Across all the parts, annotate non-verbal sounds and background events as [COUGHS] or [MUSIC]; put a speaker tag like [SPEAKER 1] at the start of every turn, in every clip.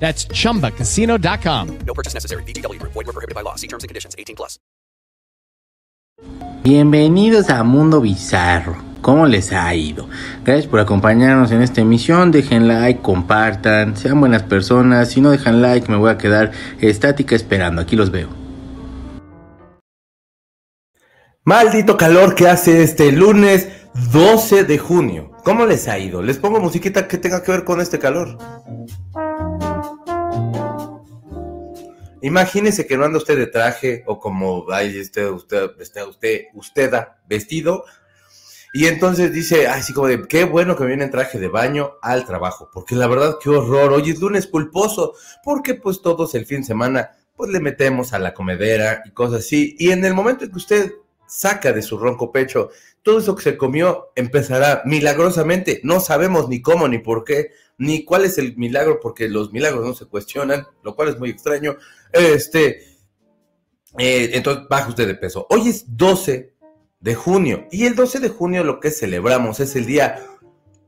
[SPEAKER 1] That's chumbacasino.com.
[SPEAKER 2] No purchase necessary. VGW Group. Void were prohibited by law. See terms and conditions. 18 plus.
[SPEAKER 3] Bienvenidos a Mundo Bizarro. ¿Cómo les ha ido? Gracias por acompañarnos en esta emisión. Dejen like, compartan, sean buenas personas. Si no dejan like, me voy a quedar estática esperando. Aquí los veo.
[SPEAKER 4] Maldito calor que hace este lunes 12 de junio. ¿Cómo les ha ido? Les pongo musiquita que tenga que ver con este calor. Imagínese que no anda usted de traje o como ay, usted, usted, usted, usted, usted vestido. Y entonces dice, así como de, qué bueno que viene en traje de baño al trabajo. Porque la verdad, qué horror. Hoy es lunes culposo. Porque pues todos el fin de semana, pues le metemos a la comedera y cosas así. Y en el momento en que usted saca de su ronco pecho todo eso que se comió, empezará milagrosamente. No sabemos ni cómo ni por qué ni cuál es el milagro, porque los milagros no se cuestionan, lo cual es muy extraño. Este, eh, entonces baja usted de peso. Hoy es 12 de junio y el 12 de junio lo que celebramos es el día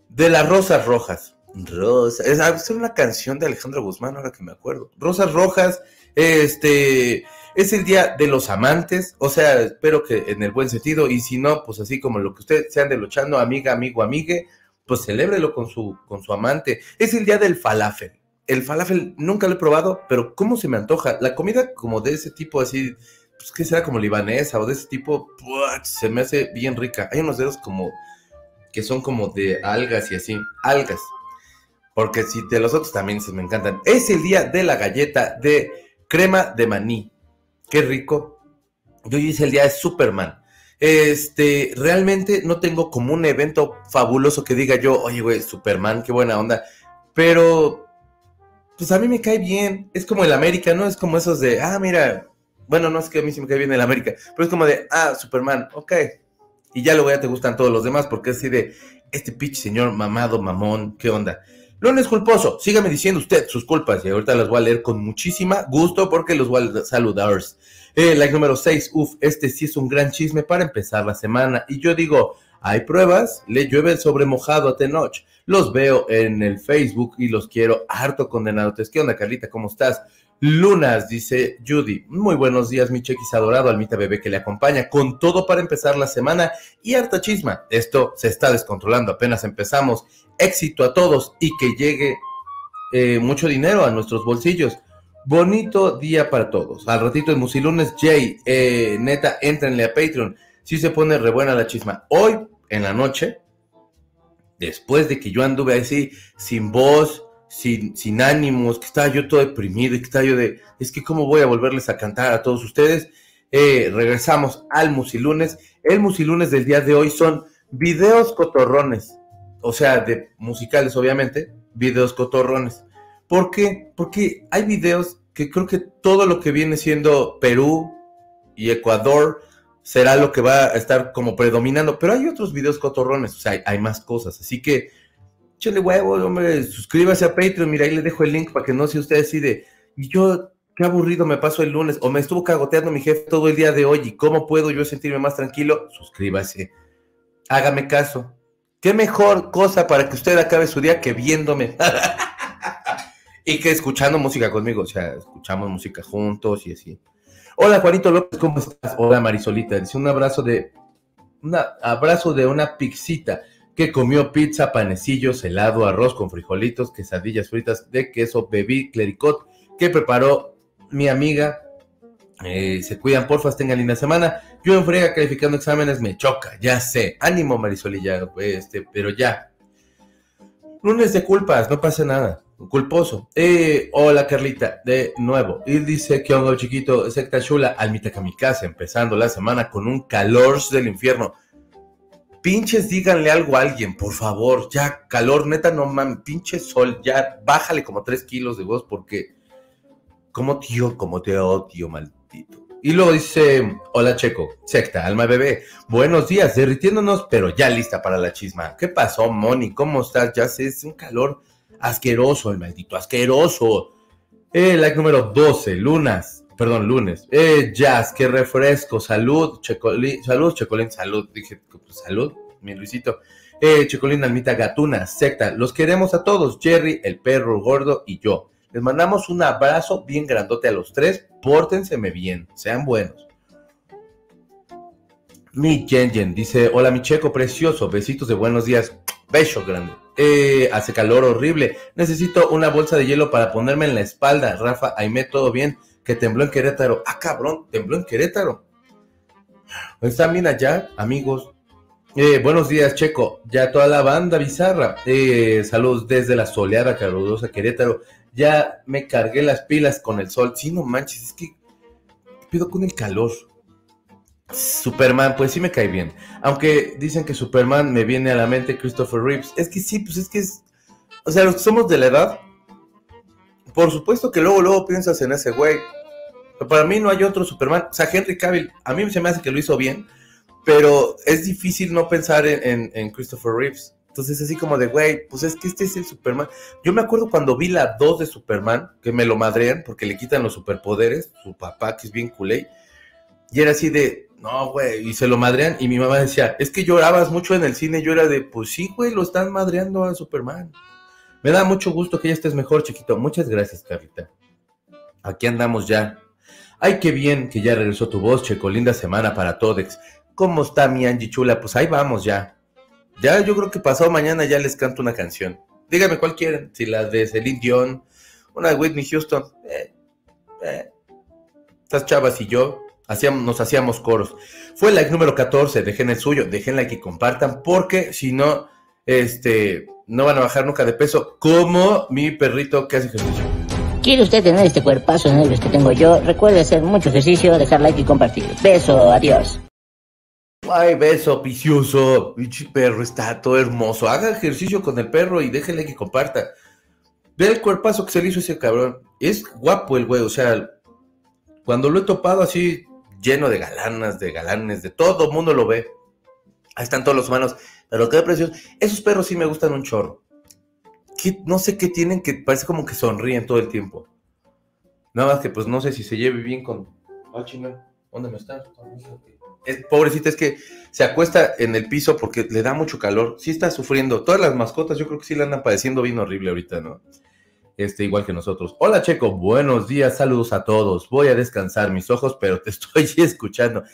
[SPEAKER 4] de las rosas rojas. Rosa, es, es una canción de Alejandro Guzmán, ahora que me acuerdo. Rosas rojas, este, es el día de los amantes, o sea, espero que en el buen sentido, y si no, pues así como lo que usted se ande luchando, amiga, amigo, amigue, pues celébrelo con su, con su amante. Es el día del falafel. El falafel nunca lo he probado, pero ¿cómo se me antoja? La comida como de ese tipo así, pues que será como libanesa o de ese tipo, se me hace bien rica. Hay unos dedos como que son como de algas y así, algas. Porque si de los otros también se me encantan. Es el día de la galleta de crema de maní. Qué rico. Yo hice el día de Superman. Este, realmente no tengo como un evento fabuloso que diga yo, oye, güey, Superman, qué buena onda. Pero, pues a mí me cae bien. Es como el América, ¿no? Es como esos de, ah, mira, bueno, no es que a mí sí me cae bien el América, pero es como de, ah, Superman, ok. Y ya luego ya te gustan todos los demás porque es así de, este pitch señor mamado, mamón, ¿qué onda? Lunes culposo, sígame diciendo usted sus culpas y ahorita las voy a leer con muchísima gusto porque los voy a saludar. Eh, like número 6, uff, este sí es un gran chisme para empezar la semana. Y yo digo, hay pruebas, le llueve sobre mojado a Tenoch. Los veo en el Facebook y los quiero harto condenados. ¿Qué onda, Carlita? ¿Cómo estás? Lunas, dice Judy. Muy buenos días, mi chequis adorado, almita bebé que le acompaña, con todo para empezar la semana y harta chisma. Esto se está descontrolando, apenas empezamos. Éxito a todos y que llegue eh, mucho dinero a nuestros bolsillos. Bonito día para todos. Al ratito en Musilunes, Jay, eh, neta, entrenle a Patreon. Si se pone re buena la chisma. Hoy, en la noche, después de que yo anduve así, sin voz, sin, sin ánimos, que estaba yo todo deprimido y que estaba yo de, es que cómo voy a volverles a cantar a todos ustedes. Eh, regresamos al Musilunes. El Musilunes del día de hoy son videos cotorrones, o sea, de musicales, obviamente, videos cotorrones. ¿Por qué? Porque hay videos que creo que todo lo que viene siendo Perú y Ecuador será lo que va a estar como predominando, pero hay otros videos cotorrones, o sea, hay, más cosas, así que échale huevo, hombre, suscríbase a Patreon, mira, ahí le dejo el link para que no sea usted así de, yo, qué aburrido me paso el lunes, o me estuvo cagoteando mi jefe todo el día de hoy, y cómo puedo yo sentirme más tranquilo, suscríbase, hágame caso, qué mejor cosa para que usted acabe su día que viéndome. [LAUGHS] Y que escuchando música conmigo, o sea, escuchamos música juntos y así. Hola Juanito López, ¿cómo estás? Hola Marisolita, dice un abrazo de, un abrazo de una pixita que comió pizza, panecillos, helado, arroz con frijolitos, quesadillas fritas de queso, bebí clericot que preparó mi amiga. Eh, se cuidan, porfa, tengan linda semana. Yo en frega calificando exámenes me choca, ya sé. Ánimo, Marisolilla, este, pero ya. Lunes de culpas, no pasa nada culposo. Hola Carlita, de nuevo. Y dice que hongo chiquito, secta chula, almita kamikaze, empezando la semana con un calor del infierno. Pinches, díganle algo a alguien, por favor. Ya, calor, neta, no mames, pinche sol, ya, bájale como tres kilos de voz porque. Como tío, como te odio, maldito. Y luego dice, hola Checo, secta, alma bebé, buenos días, derritiéndonos, pero ya lista para la chisma. ¿Qué pasó, Moni? ¿Cómo estás? Ya sé, es un calor asqueroso, el maldito, asqueroso. Eh, like número 12, lunas, perdón, lunes. Eh, jazz, qué refresco, salud, Checolín, salud, Checolín, salud, dije, pues, salud, mi Luisito. Eh, Checolín, Almita, Gatuna, secta, los queremos a todos, Jerry, el perro gordo y yo. Les mandamos un abrazo bien grandote a los tres. Pórtenseme bien, sean buenos. Mi Jen dice: Hola, mi checo precioso. Besitos de buenos días. Beso grande. Eh, hace calor horrible. Necesito una bolsa de hielo para ponerme en la espalda. Rafa, Aime, todo bien. Que tembló en Querétaro. Ah, cabrón, tembló en Querétaro. ¿Están bien allá, amigos? Eh, buenos días, Checo. Ya toda la banda bizarra. Eh, saludos desde la soleada, calurosa Querétaro ya me cargué las pilas con el sol. Sí, no manches, es que ¿qué pido con el calor. Superman, pues sí me cae bien. Aunque dicen que Superman me viene a la mente Christopher Reeves. Es que sí, pues es que es. O sea, los que somos de la edad, por supuesto que luego, luego piensas en ese güey. Pero para mí no hay otro Superman. O sea, Henry Cavill, a mí se me hace que lo hizo bien. Pero es difícil no pensar en, en Christopher Reeves. Entonces, así como de, güey, pues es que este es el Superman. Yo me acuerdo cuando vi la 2 de Superman, que me lo madrean porque le quitan los superpoderes, su papá, que es bien culé, y era así de, no, güey, y se lo madrean, y mi mamá decía, es que llorabas mucho en el cine, yo era de, pues sí, güey, lo están madreando a Superman. Me da mucho gusto que ya estés mejor, chiquito. Muchas gracias, Carlita. Aquí andamos ya. Ay, qué bien que ya regresó tu voz, Checo. Linda semana para Todex. ¿Cómo está mi Angie Chula? Pues ahí vamos ya. Ya yo creo que pasado mañana ya les canto una canción. Díganme cuál quieren. Si la de Celine Dion, una de Whitney Houston. Eh, eh. Chavas y yo hacíamos, nos hacíamos coros. Fue like número 14. Dejen el suyo. Dejen like y compartan. Porque si no, este, no van a bajar nunca de peso. Como mi perrito que hace ejercicio.
[SPEAKER 5] ¿Quiere usted tener este cuerpazo negro que tengo yo? Recuerde hacer mucho ejercicio, dejar like y compartir. Beso, adiós.
[SPEAKER 4] Ay, beso, vicioso. Pinche perro, está todo hermoso. Haga ejercicio con el perro y déjele que comparta. Ve el cuerpazo que se le hizo ese cabrón. Es guapo el güey, o sea, cuando lo he topado así, lleno de galanas, de galanes, de todo el mundo lo ve. Ahí están todos los humanos. Pero qué precioso. Esos perros sí me gustan un chorro. no sé qué tienen que parece como que sonríen todo el tiempo. Nada más que pues no sé si se lleve bien con. Ah, chinga, ¿dónde me estás? es, pobrecita, es que se acuesta en el piso porque le da mucho calor. Sí está sufriendo. Todas las mascotas yo creo que sí le andan padeciendo bien horrible ahorita, ¿no? Este, igual que nosotros. Hola Checo, buenos días, saludos a todos. Voy a descansar mis ojos, pero te [LAUGHS] estoy escuchando.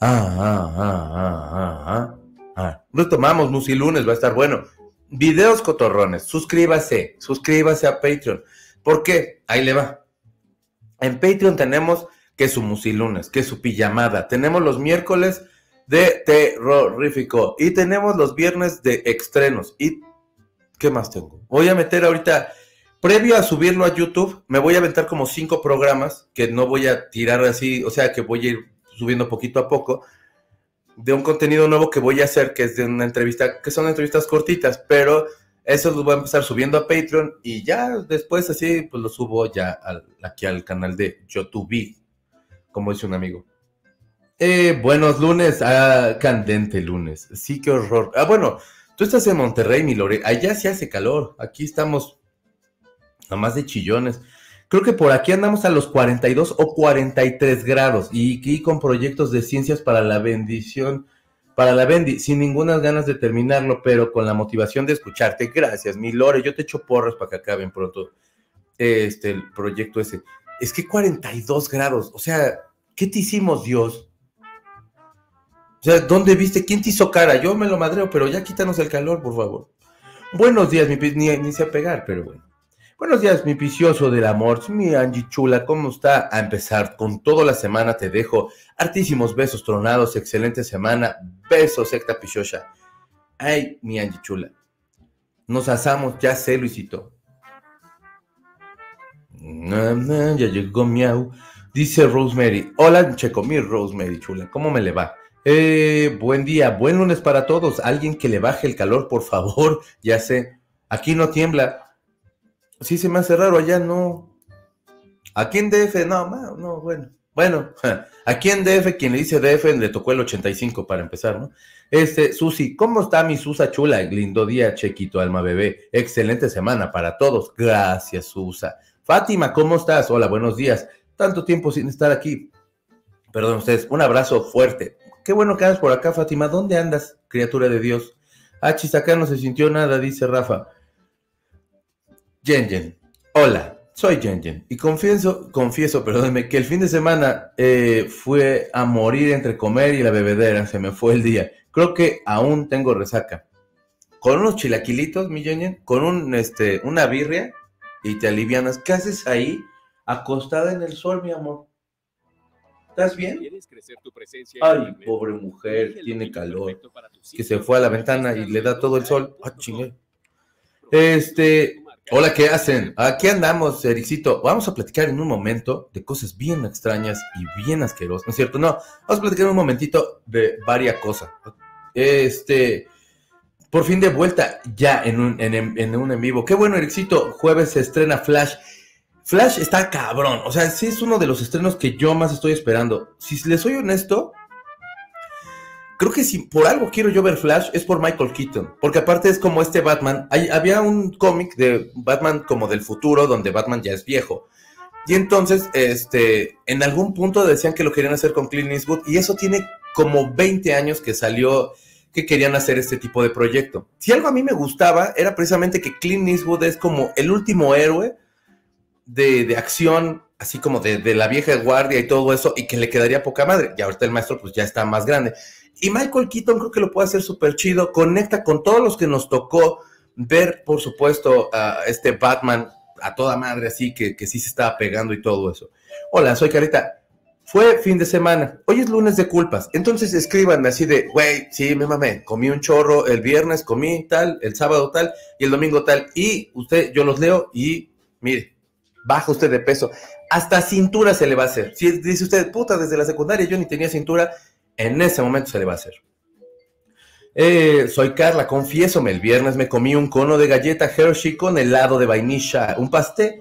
[SPEAKER 4] Ah, ah, ah, ah, ah, ah. Retomamos, Musilunes, va a estar bueno. Videos cotorrones, suscríbase, suscríbase a Patreon. ¿Por qué? Ahí le va. En Patreon tenemos que su musilunes, que su pijamada. Tenemos los miércoles de terrorífico y tenemos los viernes de estrenos. ¿Y qué más tengo? Voy a meter ahorita, previo a subirlo a YouTube, me voy a aventar como cinco programas que no voy a tirar así, o sea, que voy a ir subiendo poquito a poco de un contenido nuevo que voy a hacer, que es de una entrevista, que son entrevistas cortitas, pero eso los voy a empezar subiendo a Patreon y ya después así, pues lo subo ya aquí al canal de YouTube como dice un amigo. Eh, buenos lunes, ah, candente lunes. Sí, qué horror. Ah, bueno, tú estás en Monterrey, mi Lore. Allá sí hace calor. Aquí estamos más de chillones. Creo que por aquí andamos a los 42 o 43 grados y aquí con proyectos de ciencias para la bendición, para la bendi, sin ninguna ganas de terminarlo, pero con la motivación de escucharte. Gracias, mi Lore. Yo te echo porras para que acaben pronto este el proyecto ese es que 42 grados, o sea, ¿qué te hicimos, Dios? O sea, ¿dónde viste? ¿Quién te hizo cara? Yo me lo madreo, pero ya quítanos el calor, por favor. Buenos días, mi ni, ni sé pegar, pero bueno. Buenos días, mi picioso del amor, mi Angie chula, ¿cómo está? A empezar con toda la semana te dejo. Artísimos besos tronados, excelente semana. Besos, secta pichosa. Ay, mi Angie chula. Nos asamos, ya sé, Luisito ya llegó miau. Dice Rosemary. Hola, Checo, mi Rosemary, chula. ¿Cómo me le va? Eh, buen día, buen lunes para todos. Alguien que le baje el calor, por favor. [LAUGHS] Ya sé. Aquí no tiembla. Sí se me hace raro, allá no. Aquí en DF, no, no, bueno. Bueno, [LAUGHS] aquí en DF, quien le dice DF le tocó el 85 para empezar, ¿no? Este, Susi, ¿cómo está mi Susa chula? Lindo día, Chequito Alma Bebé. Excelente semana para todos. Gracias, Susa. Fátima, ¿cómo estás? Hola, buenos días. Tanto tiempo sin estar aquí. Perdón ustedes, un abrazo fuerte. Qué bueno que andas por acá, Fátima. ¿Dónde andas, criatura de Dios? Ah, acá no se sintió nada, dice Rafa. Yen. Hola, soy Yen. Y confieso, confieso, perdónenme, que el fin de semana eh, fue a morir entre comer y la bebedera. Se me fue el día. Creo que aún tengo resaca. Con unos chilaquilitos, mi Yen, con un, este, una birria y te alivianas. ¿Qué haces ahí acostada en el sol, mi amor? ¿Estás bien?
[SPEAKER 6] ¿Quieres crecer tu presencia en
[SPEAKER 4] Ay, pobre mujer, tiene calor. Que se fue a la ventana y le da todo el sol. Ah, chingue. Este, hola, ¿qué hacen? Aquí andamos, Ericito. Vamos a platicar en un momento de cosas bien extrañas y bien asquerosas, ¿no es cierto? No, vamos a platicar un momentito de varias cosas. Este, por fin de vuelta ya en un en, en un en vivo. Qué bueno, Ericito. Jueves se estrena Flash. Flash está cabrón. O sea, sí es uno de los estrenos que yo más estoy esperando. Si les soy honesto, creo que si por algo quiero yo ver Flash es por Michael Keaton. Porque aparte es como este Batman. Había un cómic de Batman como del futuro donde Batman ya es viejo. Y entonces, este, en algún punto decían que lo querían hacer con Clint Eastwood. Y eso tiene como 20 años que salió que querían hacer este tipo de proyecto. Si algo a mí me gustaba era precisamente que Clint Eastwood es como el último héroe de, de acción, así como de, de la vieja guardia y todo eso, y que le quedaría poca madre. Y ahorita el maestro pues ya está más grande. Y Michael Keaton creo que lo puede hacer súper chido, conecta con todos los que nos tocó ver, por supuesto, a este Batman a toda madre, así que, que sí se estaba pegando y todo eso. Hola, soy Carita. Fue fin de semana. Hoy es lunes de culpas. Entonces escríbanme así de, güey, sí, me mamé. Comí un chorro el viernes, comí tal, el sábado tal y el domingo tal. Y usted, yo los leo y mire, baja usted de peso. Hasta cintura se le va a hacer. Si dice usted, puta, desde la secundaria yo ni tenía cintura, en ese momento se le va a hacer. Eh, soy Carla, confiésome, el viernes me comí un cono de galleta Hershey con helado de vainilla, un pastel,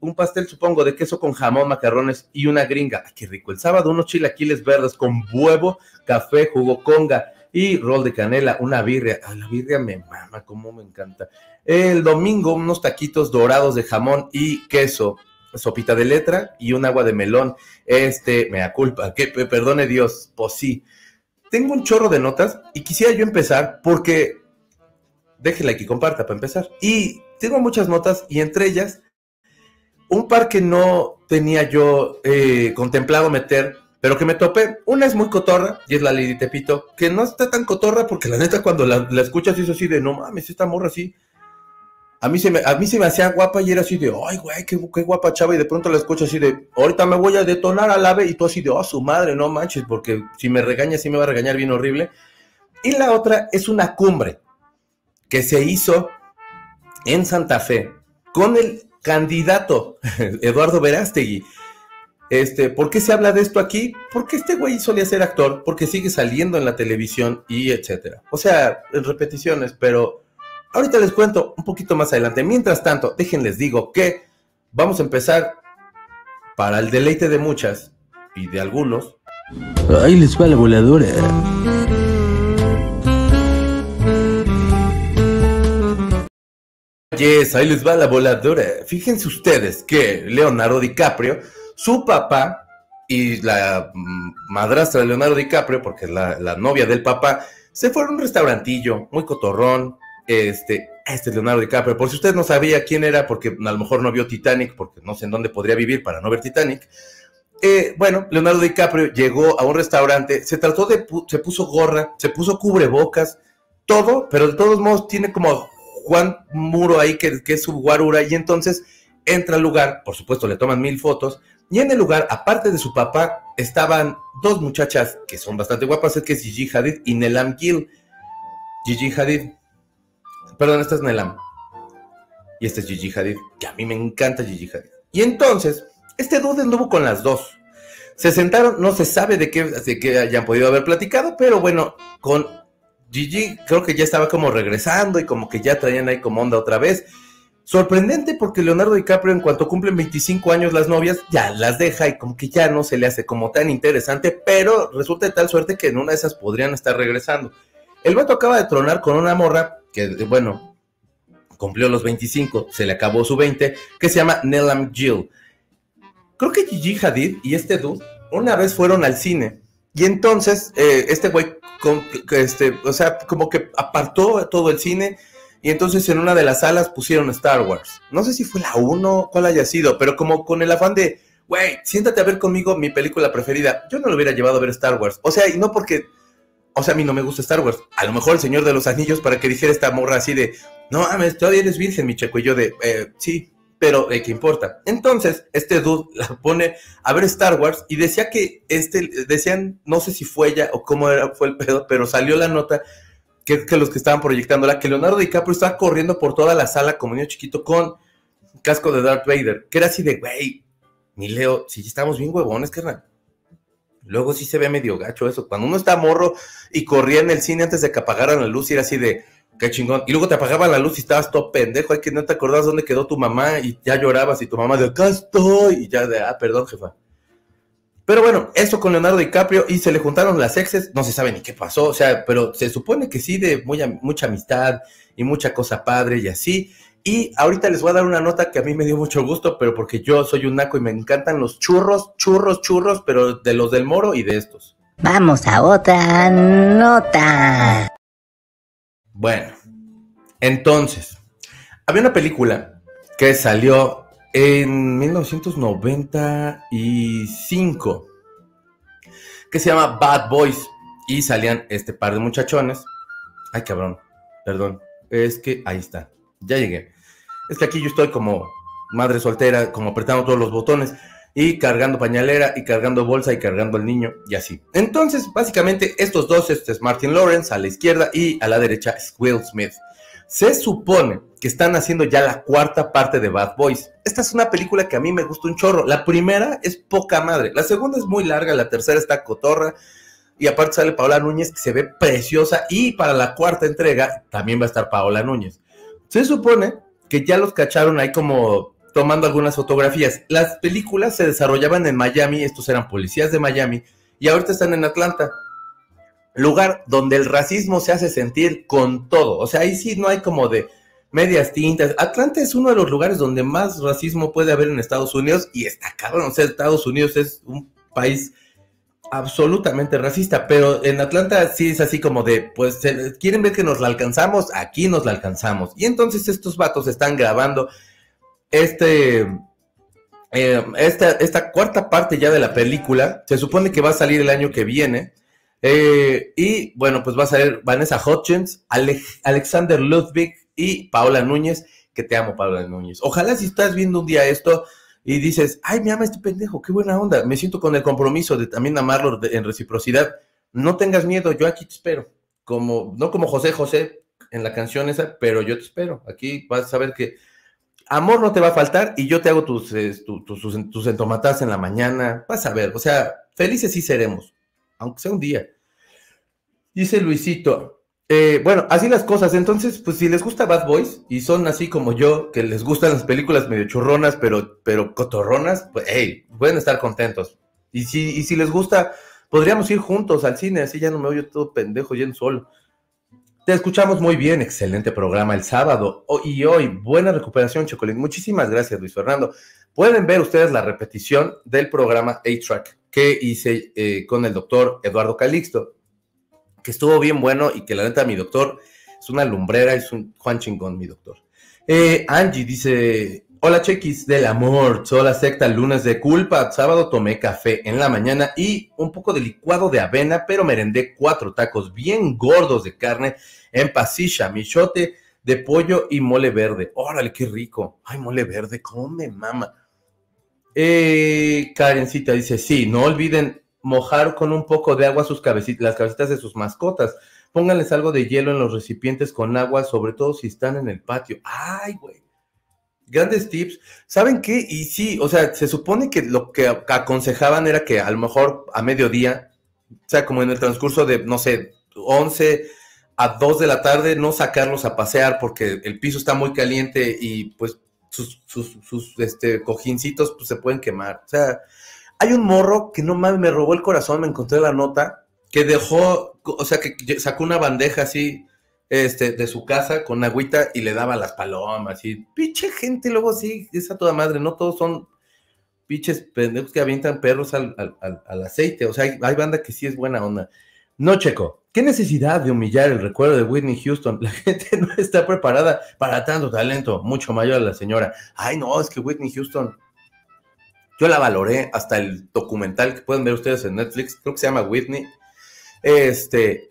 [SPEAKER 4] un pastel supongo de queso con jamón, macarrones y una gringa. Ay, qué rico. El sábado unos chilaquiles verdes con huevo, café, jugo conga y rol de canela, una birria. Ay, la birria me mama, cómo me encanta. El domingo unos taquitos dorados de jamón y queso, sopita de letra y un agua de melón. Este, me da culpa, que pe- perdone Dios, pues sí. Tengo un chorro de notas y quisiera yo empezar porque like y comparta para empezar. Y tengo muchas notas y entre ellas un par que no tenía yo eh, contemplado meter, pero que me topé. Una es muy cotorra y es la Lady Tepito, que no está tan cotorra porque la neta cuando la, la escuchas es así de no mames, esta morra así. A mí, se me, a mí se me hacía guapa y era así de, ay, güey, qué, qué guapa chava. Y de pronto la escucho así de, ahorita me voy a detonar al ave. Y tú así de, oh, su madre, no manches, porque si me regaña, sí me va a regañar bien horrible. Y la otra es una cumbre que se hizo en Santa Fe con el candidato [LAUGHS] Eduardo Verástegui. Este, ¿Por qué se habla de esto aquí? Porque este güey solía ser actor, porque sigue saliendo en la televisión y etcétera. O sea, en repeticiones, pero ahorita les cuento un poquito más adelante. Mientras tanto, déjenles digo que vamos a empezar para el deleite de muchas y de algunos.
[SPEAKER 3] Ahí les va la voladora.
[SPEAKER 4] Yes, ahí les va la voladora. Fíjense ustedes que Leonardo DiCaprio, su papá y la mm, madrastra de Leonardo DiCaprio, porque es la, novia del papá, se fueron a un restaurantillo muy cotorrón. Este, este es Leonardo DiCaprio. Por si usted no sabía quién era, porque a lo mejor no vio Titanic, porque no sé en dónde podría vivir para no ver Titanic. Eh, bueno, Leonardo DiCaprio llegó a un restaurante, se trató de, se puso gorra, se puso cubrebocas, todo, pero de todos modos tiene como Juan Muro ahí que, que es su guarura y entonces entra al lugar, por supuesto le toman mil fotos y en el lugar, aparte de su papá, estaban dos muchachas que son bastante guapas, es que es Gigi Hadid y Nelam Gill. Gigi Hadid, perdón, esta es Nelam y esta es Gigi Hadid, que a mí me encanta Gigi Hadid. Y entonces, este dude anduvo con las dos. Se sentaron, no se sabe de qué, de qué hayan podido haber platicado, pero bueno, con Gigi creo que ya estaba como regresando y como que ya traían ahí como onda otra vez. Sorprendente porque Leonardo DiCaprio en cuanto cumplen 25 años las novias ya las deja y como que ya no se le hace como tan interesante, pero resulta de tal suerte que en una de esas podrían estar regresando. El vato acaba de tronar con una morra que, bueno, cumplió los 25, se le acabó su 20, que se llama Nelam Jill. Creo que Gigi Hadid y este dude una vez fueron al cine y entonces eh, este güey, este, o sea, como que apartó todo el cine y entonces en una de las salas pusieron Star Wars. No sé si fue la 1, cuál haya sido, pero como con el afán de, güey, siéntate a ver conmigo mi película preferida. Yo no lo hubiera llevado a ver Star Wars. O sea, y no porque, o sea, a mí no me gusta Star Wars. A lo mejor el Señor de los Anillos para que dijera esta morra así de, no mames, todavía eres virgen, mi checo. Y yo de, eh, sí, pero eh, ¿qué importa? Entonces, este dude la pone a ver Star Wars y decía que, este, decían, no sé si fue ella o cómo era, fue el pedo, pero salió la nota que, los que estaban proyectándola, que Leonardo DiCaprio estaba corriendo por toda la sala como niño chiquito con casco de Darth Vader, que era así de, güey, mi Leo, si estamos bien huevones, carnal. Luego sí se ve medio gacho eso. Cuando uno está morro y corría en el cine antes de que apagaran la luz y era así de, qué chingón. Y luego te apagaban la luz y estabas todo pendejo, hay que no te acordabas dónde quedó tu mamá y ya llorabas y tu mamá de, acá estoy. Y ya de, ah, perdón, jefa. Pero bueno, eso con Leonardo DiCaprio y se le juntaron las exes, no se sabe ni qué pasó, o sea, pero se supone que sí, de muy, mucha amistad y mucha cosa padre y así. Y ahorita les voy a dar una nota que a mí me dio mucho gusto, pero porque yo soy un naco y me encantan los churros, churros, churros, pero de los del moro y de estos.
[SPEAKER 5] Vamos a otra nota.
[SPEAKER 4] Bueno, entonces, había una película que salió en 1995 que se llama Bad Boys y salían este par de muchachones. Ay, cabrón, perdón, es que ahí está, ya llegué. Es que aquí yo estoy como madre soltera, como apretando todos los botones y cargando pañalera y cargando bolsa y cargando al niño y así. Entonces, básicamente, estos dos, este es Martin Lawrence a la izquierda y a la derecha es Will Smith. Se supone que están haciendo ya la cuarta parte de Bad Boys. Esta es una película que a mí me gusta un chorro. La primera es poca madre, la segunda es muy larga, la tercera está cotorra. Y aparte sale Paola Núñez, que se ve preciosa. Y para la cuarta entrega también va a estar Paola Núñez. Se supone que ya los cacharon ahí como tomando algunas fotografías. Las películas se desarrollaban en Miami, estos eran policías de Miami, y ahorita están en Atlanta. Lugar donde el racismo se hace sentir con todo. O sea, ahí sí no hay como de medias tintas. Atlanta es uno de los lugares donde más racismo puede haber en Estados Unidos y está cabrón. O sea, Estados Unidos es un país absolutamente racista, pero en Atlanta sí es así como de, pues, quieren ver que nos la alcanzamos, aquí nos la alcanzamos. Y entonces estos vatos están grabando este, eh, esta, esta cuarta parte ya de la película, se supone que va a salir el año que viene. Eh, y bueno, pues va a salir Vanessa Hutchins, Ale- Alexander Ludwig y Paola Núñez, que te amo, Paola Núñez. Ojalá si estás viendo un día esto y dices, ay, me ama este pendejo, qué buena onda, me siento con el compromiso de también amarlo de- en reciprocidad. No tengas miedo, yo aquí te espero. Como, no como José José en la canción esa, pero yo te espero. Aquí vas a saber que amor no te va a faltar y yo te hago tus, eh, tu- tus, tus, entomatadas en la mañana. Vas a ver, o sea, felices sí seremos, aunque sea un día. Dice Luisito, eh, bueno, así las cosas. Entonces, pues si les gusta Bad Boys y son así como yo, que les gustan las películas medio churronas, pero, pero cotorronas, pues, hey, pueden estar contentos. Y si, y si les gusta, podríamos ir juntos al cine, así ya no me oyo todo pendejo yendo solo. Te escuchamos muy bien, excelente programa el sábado. Oh, y hoy, buena recuperación, Chocolín. Muchísimas gracias, Luis Fernando. Pueden ver ustedes la repetición del programa A-Track que hice eh, con el doctor Eduardo Calixto, que estuvo bien bueno y que la neta, mi doctor es una lumbrera, es un Juan chingón, mi doctor. Eh, Angie dice: Hola, chequis del amor, sola secta, lunes de culpa. Sábado tomé café en la mañana y un poco de licuado de avena, pero merendé cuatro tacos bien gordos de carne en pasilla, michote de pollo y mole verde. Órale, qué rico. Ay, mole verde, cómo me mama. Eh, Karencita dice, sí, no olviden mojar con un poco de agua sus cabecitas, las cabecitas de sus mascotas. Pónganles algo de hielo en los recipientes con agua, sobre todo si están en el patio. Ay, güey. Grandes tips. ¿Saben qué? Y sí, o sea, se supone que lo que aconsejaban era que a lo mejor a mediodía, o sea, como en el transcurso de, no sé, 11 a 2 de la tarde, no sacarlos a pasear porque el piso está muy caliente y pues sus, sus, este, cojincitos pues, se pueden quemar. O sea, hay un morro que no mames, me robó el corazón, me encontré la nota, que dejó, o sea, que sacó una bandeja así, este, de su casa con agüita y le daba las palomas y pinche gente luego sí, esa toda madre, no todos son pinches pendejos que avientan perros al, al- al- al aceite, o sea, hay, hay banda que sí es buena onda. No, Checo, ¿qué necesidad de humillar el recuerdo de Whitney Houston? La gente no está preparada para tanto talento, mucho mayor a la señora. Ay, no, es que Whitney Houston, yo la valoré hasta el documental que pueden ver ustedes en Netflix, creo que se llama Whitney. Este,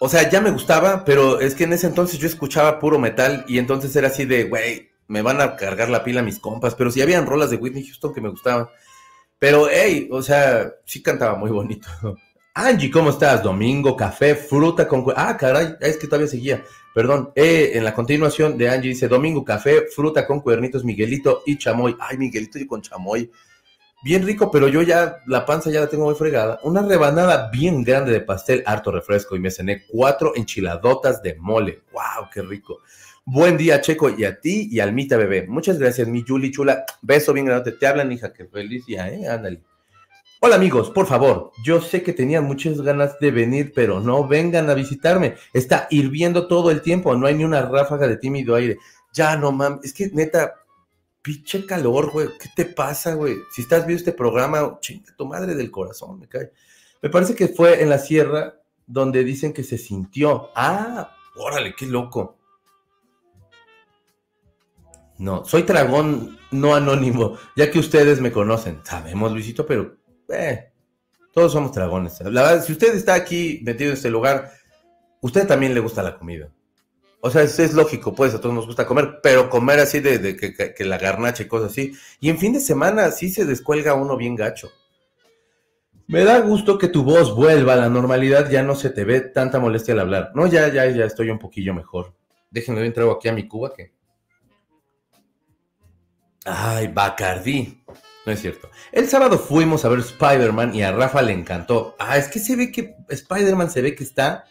[SPEAKER 4] o sea, ya me gustaba, pero es que en ese entonces yo escuchaba puro metal y entonces era así de, güey, me van a cargar la pila mis compas, pero sí habían rolas de Whitney Houston que me gustaban. Pero, hey, o sea, sí cantaba muy bonito. Angie, ¿cómo estás? Domingo, café, fruta con... Ah, caray, es que todavía seguía. Perdón, eh, en la continuación de Angie dice, domingo, café, fruta con cuernitos, Miguelito y chamoy. Ay, Miguelito y con chamoy. Bien rico, pero yo ya, la panza ya la tengo muy fregada. Una rebanada bien grande de pastel, harto refresco y me cené cuatro enchiladotas de mole. ¡Wow, qué rico! Buen día, Checo, y a ti y Almita Bebé. Muchas gracias, mi Yuli chula. Beso bien grande. Te hablan, hija, qué feliz día, ¿eh? Ándale. Hola amigos, por favor, yo sé que tenían muchas ganas de venir, pero no vengan a visitarme. Está hirviendo todo el tiempo, no hay ni una ráfaga de tímido aire. Ya no mames, es que neta, pinche calor, güey. ¿Qué te pasa, güey? Si estás viendo este programa, chinga tu madre del corazón, me cae. Me parece que fue en la sierra donde dicen que se sintió. Ah, órale, qué loco. No, soy dragón no anónimo, ya que ustedes me conocen. Sabemos, Luisito, pero eh, todos somos dragones. Si usted está aquí metido en este lugar, usted también le gusta la comida. O sea, es, lógico, pues a todos nos gusta comer, pero comer así de, que, la garnacha y cosas así. Y en fin de semana sí se descuelga uno bien gacho. Me da gusto que tu voz vuelva a la normalidad, ya no se te ve tanta molestia al hablar. No, ya, ya, ya estoy un poquillo mejor. Déjenme entrar aquí a mi cuba que. Ay, Bacardí. No es cierto. El sábado fuimos a ver Spider-Man y a Rafa le encantó. Ah, es que se ve que Spider-Man se ve que está.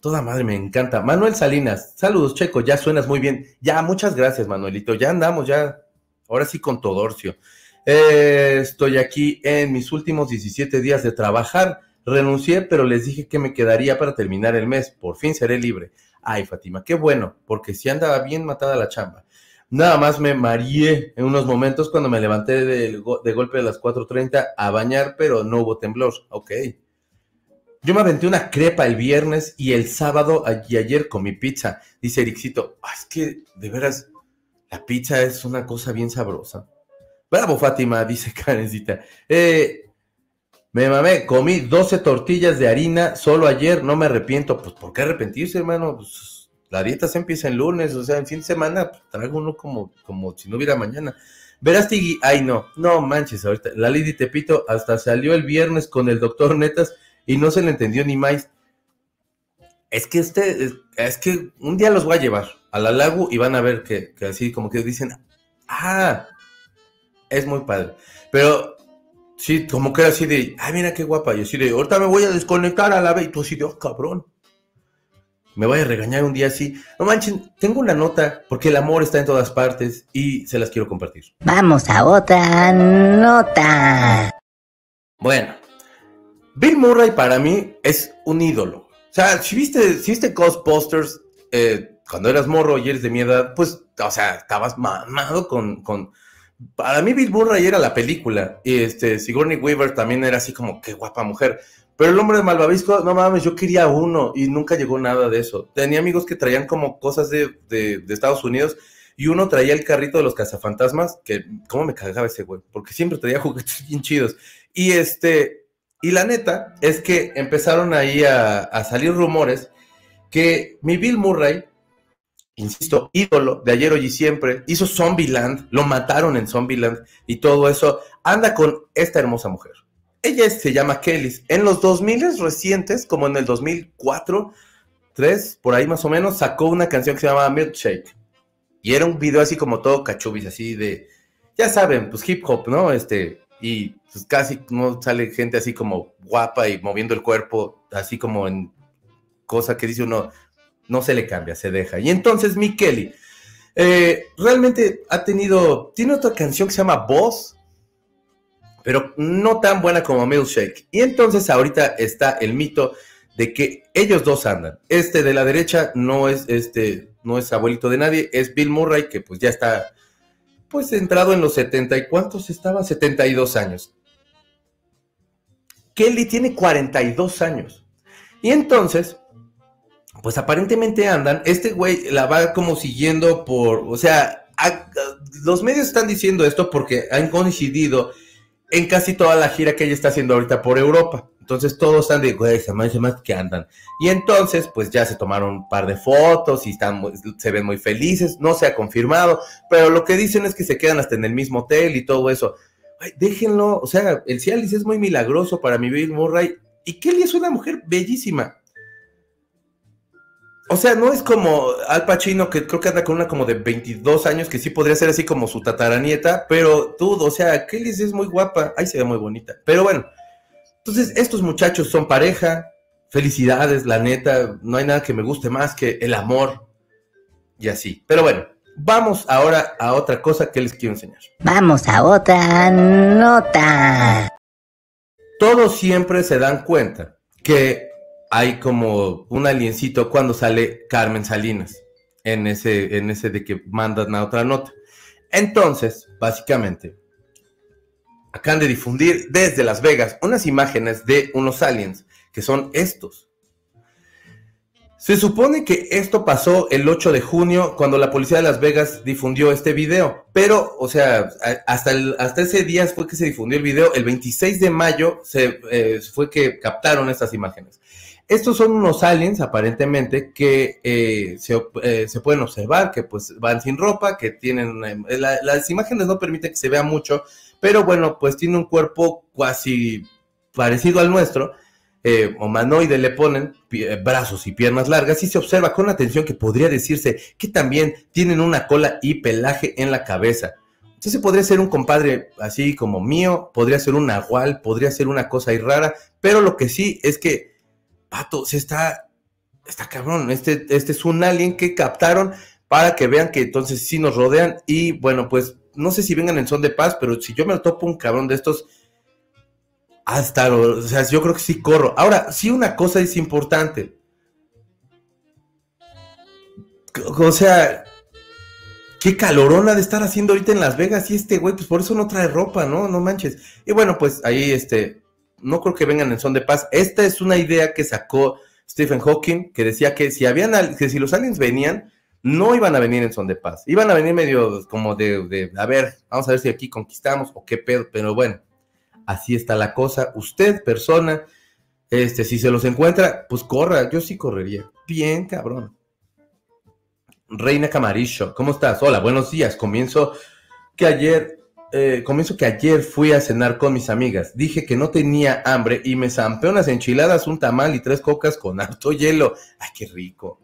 [SPEAKER 4] Toda madre, me encanta. Manuel Salinas, saludos, Checo, ya suenas muy bien. Ya, muchas gracias, Manuelito. Ya andamos, ya. Ahora sí con Todorcio. Eh, estoy aquí en mis últimos 17 días de trabajar. Renuncié, pero les dije que me quedaría para terminar el mes. Por fin seré libre. Ay, Fátima, qué bueno, porque si andaba bien matada la chamba. Nada más me mareé en unos momentos cuando me levanté de, go- de golpe de las 4.30 a bañar, pero no hubo temblor. Ok. Yo me aventé una crepa el viernes y el sábado y ayer comí pizza. Dice Ericito, "Ah, es que de veras la pizza es una cosa bien sabrosa. Bravo, Fátima, [LAUGHS] dice Karencita. Eh, me mamé, comí 12 tortillas de harina solo ayer, no me arrepiento. Pues, ¿por qué arrepentirse, hermano? Pues, la dieta se empieza el lunes, o sea, en fin de semana, pues, traigo uno como, como si no hubiera mañana. Verás, Tigui, ay no, no manches, ahorita, la Lady Tepito hasta salió el viernes con el doctor Netas y no se le entendió ni más. Es que este, es, es que un día los voy a llevar a la lago y van a ver que, que así como que dicen, ah, es muy padre. Pero sí, como que era así de, ay, mira qué guapa. Y así de, ahorita me voy a desconectar a la vez. Y tú así de, oh, cabrón. Me voy a regañar un día así. No manchen, tengo una nota porque el amor está en todas partes y se las quiero compartir.
[SPEAKER 5] Vamos a otra nota.
[SPEAKER 4] Bueno, Bill Murray para mí es un ídolo. O sea, si viste, si viste Ghostbusters eh, cuando eras morro y eres de mi edad, pues, o sea, estabas mamado con, con... Para mí Bill Murray era la película. Y este, Sigourney Weaver también era así como, qué guapa mujer. Pero el hombre de Malvavisco, no mames, yo quería uno y nunca llegó nada de eso. Tenía amigos que traían como cosas de, de, Estados Unidos y uno traía el carrito de los cazafantasmas, que cómo me cagaba ese güey, porque siempre traía [LAUGHS] juguetes bien chidos. Y este, y la neta es que empezaron ahí a, a salir rumores que mi Bill Murray, insisto, ídolo de ayer, hoy y siempre, hizo Zombieland, lo mataron en Zombieland y todo eso, anda con esta hermosa mujer. Ella se llama Kelly. En los 2000 recientes, como en el 2004, 3, por ahí más o menos, sacó una canción que se llamaba Milkshake. Y era un video así como todo cachubis, así de, ya saben, pues hip hop, ¿no? Este, y pues casi no sale gente así como guapa y moviendo el cuerpo, así como en cosa que dice uno, no se le cambia, se deja. Y entonces mi Kelly Eh, realmente ha tenido, tiene otra canción que se llama Voz, pero no tan buena como Milkshake. Y entonces ahorita está el mito de que ellos dos andan. Este de la derecha no es este no es abuelito de nadie, es Bill Murray que pues ya está pues entrado en los 70 y cuántos estaba 72 años. Kelly tiene 42 años. Y entonces pues aparentemente andan, este güey la va como siguiendo por, o sea, los medios están diciendo esto porque han coincidido en casi toda la gira que ella está haciendo ahorita por Europa. Entonces todos están de, güey, se más, más que andan. Y entonces, pues ya se tomaron un par de fotos y están, se ven muy felices. No se ha confirmado, pero lo que dicen es que se quedan hasta en el mismo hotel y todo eso. Déjenlo, o sea, el Cialis es muy milagroso para mi Bill Murray. Y Kelly es una mujer bellísima. O sea, no es como Al Pacino, que creo que anda con una como de 22 años, que sí podría ser así como su tataranieta, pero tú, o sea, Kelly es muy guapa, ahí se ve muy bonita. Pero bueno, entonces estos muchachos son pareja, felicidades, la neta, no hay nada que me guste más que el amor y así. Pero bueno, vamos ahora a otra cosa que les quiero enseñar.
[SPEAKER 5] Vamos a otra nota.
[SPEAKER 4] Todos siempre se dan cuenta que hay como un aliencito cuando sale Carmen Salinas en ese, en ese de que mandan a otra nota. Entonces, básicamente, acaban de difundir desde Las Vegas unas imágenes de unos aliens, que son estos. Se supone que esto pasó el 8 de junio cuando la policía de Las Vegas difundió este video, pero, o sea, hasta, el, hasta ese día fue que se difundió el video, el 26 de mayo se, eh, fue que captaron estas imágenes. Estos son unos aliens, aparentemente, que eh, eh, se, pueden observar, que pues van sin ropa, que tienen... Eh, las imágenes no permiten que se vea mucho, pero bueno, pues tiene un cuerpo casi parecido al nuestro, humanoide le ponen, brazos y piernas largas, y se observa con atención que podría decirse que también tienen una cola y pelaje en la cabeza. Entonces podría ser un compadre así como mío, podría ser un nahual, podría ser una cosa ahí rara, pero lo que sí es que pato, se está, está cabrón, este, este es un alien que captaron para que vean que entonces sí nos rodean y bueno, pues no sé si vengan en son de paz, pero si yo me topo un cabrón de estos, hasta, o sea, yo creo que sí corro. Ahora, sí una cosa es importante. O sea, qué calorona de estar haciendo ahorita en Las Vegas y este güey, pues por eso no trae ropa, ¿no? No manches. Y bueno, pues ahí este, no creo que vengan en son de paz. Esta es una idea que sacó Stephen Hawking, que decía que si habían, que si los aliens venían, no iban a venir en son de paz. Iban a venir medio como de, de, a ver, vamos a ver si aquí conquistamos o qué pedo, pero bueno, así está la cosa. Usted, persona, este, si se los encuentra, pues corra, yo sí correría. Bien, cabrón. Reina Camarillo, ¿cómo estás? Hola, buenos días. Comienzo que ayer eh, comienzo que ayer fui a cenar con mis amigas. Dije que no tenía hambre y me zampé unas enchiladas, un tamal y tres cocas con harto hielo. ¡Ay, qué rico!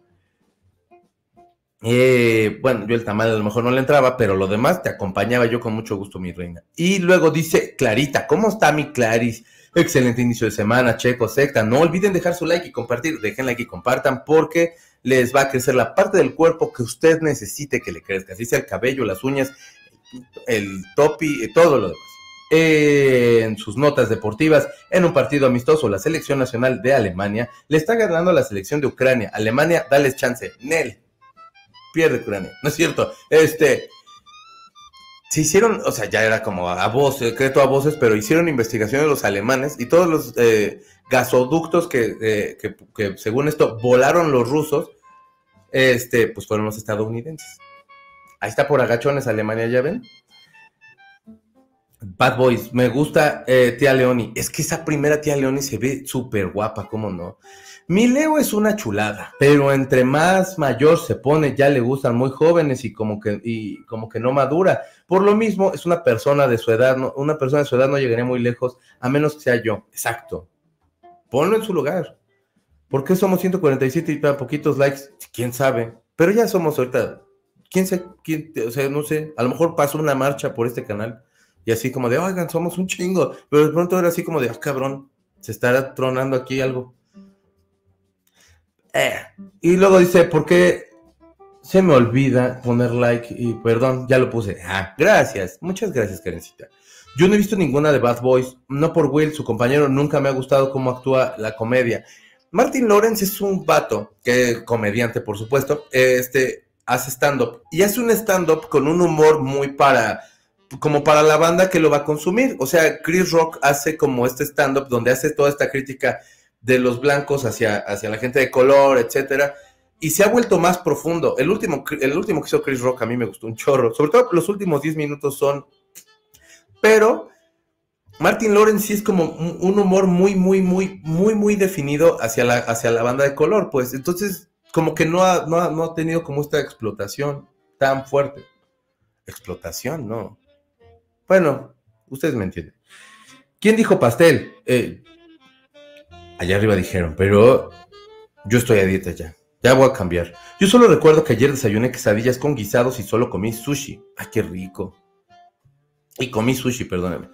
[SPEAKER 4] Eh, bueno, yo el tamal a lo mejor no le entraba, pero lo demás te acompañaba yo con mucho gusto, mi reina. Y luego dice Clarita, ¿cómo está mi Claris? Excelente inicio de semana, Checo, Secta. No olviden dejar su like y compartir. Dejen like y compartan porque les va a crecer la parte del cuerpo que usted necesite que le crezca. Así sea el cabello, las uñas, el topi, y todo lo demás. en sus notas deportivas, en un partido amistoso, la selección nacional de Alemania le está ganando a la selección de Ucrania. Alemania, dale chance. Nel, pierde Ucrania. No es cierto. Este, se hicieron, o sea, ya era como a voz, secreto a voces, pero hicieron investigaciones los alemanes y todos los eh, gasoductos que, eh, que, que, según esto volaron los rusos, este, pues fueron los estadounidenses. Ahí está por agachones Alemania, ¿ya ven? Bad Boys, me gusta eh, tía Leoni. Es que esa primera tía Leoni se ve súper guapa, ¿cómo no? Mi Leo es una chulada, pero entre más mayor se pone, ya le gustan muy jóvenes y como que, y como que no madura. Por lo mismo, es una persona de su edad, no, una persona de su edad no llegaría muy lejos, a menos que sea yo. Exacto. Ponlo en su lugar. ¿Por qué somos 147 y tan poquitos likes? ¿Quién sabe? Pero ya somos ahorita quién sé, quién, o sea, no sé, a lo mejor pasó una marcha por este canal y así como de, oigan, somos un chingo, pero de pronto era así como de, ah, cabrón, se estará tronando aquí algo. Eh. Y luego dice, ¿por qué se me olvida poner like y perdón, ya lo puse. Ah, gracias. Muchas gracias, Karencita. Yo no he visto ninguna de Bad Boys, no por Will, su compañero, nunca me ha gustado cómo actúa la comedia. Martin Lawrence es un vato, que comediante, por supuesto, este hace stand-up y hace un stand-up con un humor muy para como para la banda que lo va a consumir. O sea, Chris Rock hace como este stand-up donde hace toda esta crítica de los blancos hacia, hacia la gente de color, etcétera, y se ha vuelto más profundo. El último, el último que hizo Chris Rock a mí me gustó un chorro, sobre todo los últimos 10 minutos son, pero Martin Lawrence sí es como un humor muy, muy, muy, muy, muy definido hacia la, hacia la banda de color, pues entonces como que no ha, no ha, no ha tenido como esta explotación tan fuerte. Explotación, no. Bueno, ustedes me entienden. ¿Quién dijo pastel? Eh, allá arriba dijeron, pero yo estoy a dieta ya. Ya voy a cambiar. Yo solo recuerdo que ayer desayuné quesadillas con guisados y solo comí sushi. Ay, qué rico. Y comí sushi, perdóname.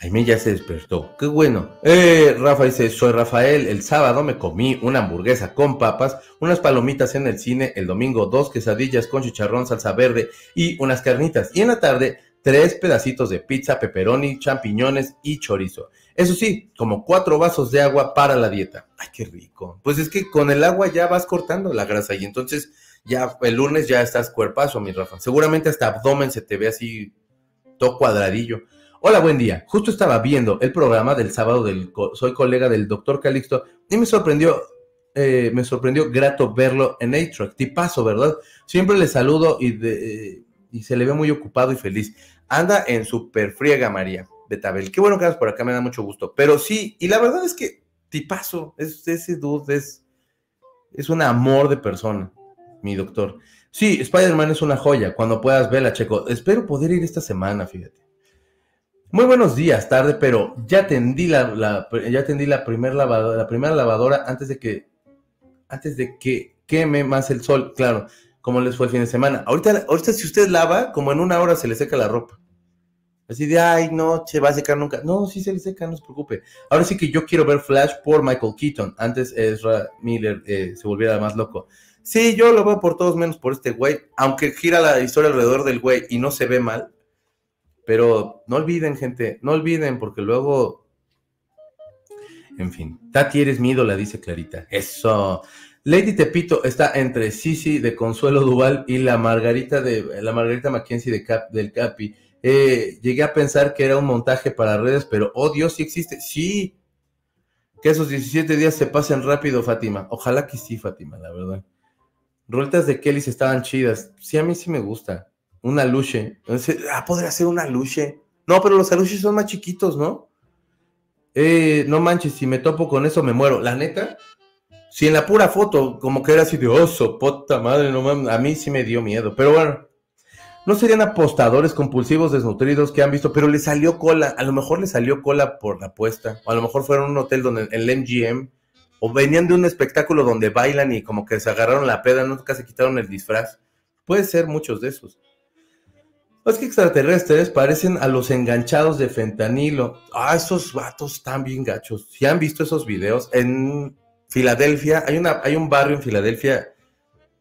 [SPEAKER 4] Jaime ya se despertó. Qué bueno. Eh, Rafa dice, soy Rafael. El sábado me comí una hamburguesa con papas, unas palomitas en el cine. El domingo dos quesadillas con chicharrón, salsa verde y unas carnitas. Y en la tarde tres pedacitos de pizza, pepperoni, champiñones y chorizo. Eso sí, como cuatro vasos de agua para la dieta. Ay, qué rico. Pues es que con el agua ya vas cortando la grasa y entonces ya el lunes ya estás cuerpazo, mi Rafa. Seguramente hasta abdomen se te ve así todo cuadradillo. Hola, buen día. Justo estaba viendo el programa del sábado del soy colega del doctor Calixto y me sorprendió, eh, me sorprendió grato verlo en A-Track. Tipazo, ¿verdad? Siempre le saludo y, de- eh, y se le ve muy ocupado y feliz. Anda en super friega, María Betabel. Qué bueno que andas por acá, me da mucho gusto. Pero sí, y la verdad es que tipazo, es, ese dude es, es un amor de persona, mi doctor. Sí, Spider-Man es una joya. Cuando puedas verla, Checo. Espero poder ir esta semana, fíjate. Muy buenos días, tarde, pero ya tendí la, la- ya tendí la primera lavadora, antes de que antes de que queme más el sol, claro, como les fue el fin de semana. Ahorita, ahorita si usted lava, como en una hora se le seca la ropa. Así de, ay, no, se va a secar nunca. No, sí se le seca, no se preocupe. Ahora sí que yo quiero ver Flash por Michael Keaton. Antes Ezra Miller eh, se volviera más loco. Sí, yo lo veo por todos menos por este güey. Aunque gira la historia alrededor del güey y no se ve mal. Pero no olviden, gente, no olviden, porque luego. En fin, Tati eres mi ídola, dice Clarita. Eso. Lady Tepito está entre Sisi de Consuelo Duval y la Margarita de la Margarita Mackenzie de del Capi. Eh, llegué a pensar que era un montaje para redes, pero oh Dios, sí existe. Sí. Que esos 17 días se pasen rápido, Fátima. Ojalá que sí, Fátima, la verdad. Roletas de Kelly estaban chidas. Sí, a mí sí me gusta. Una luche. Entonces, ah, podría ser una luche. No, pero los aluches son más chiquitos, ¿no? Eh, no manches, si me topo con eso me muero. La neta, si en la pura foto, como que era así de oso, puta madre, no mames, a mí sí me dio miedo. Pero bueno, no serían apostadores compulsivos desnutridos que han visto, pero le salió cola. A lo mejor le salió cola por la apuesta. O a lo mejor fueron a un hotel donde el MGM. O venían de un espectáculo donde bailan y como que se agarraron la peda, nunca se quitaron el disfraz. Puede ser muchos de esos. Los que extraterrestres parecen a los enganchados de fentanilo. Ah, esos vatos están bien gachos. Si han visto esos videos, en Filadelfia, hay, una, hay un barrio en Filadelfia,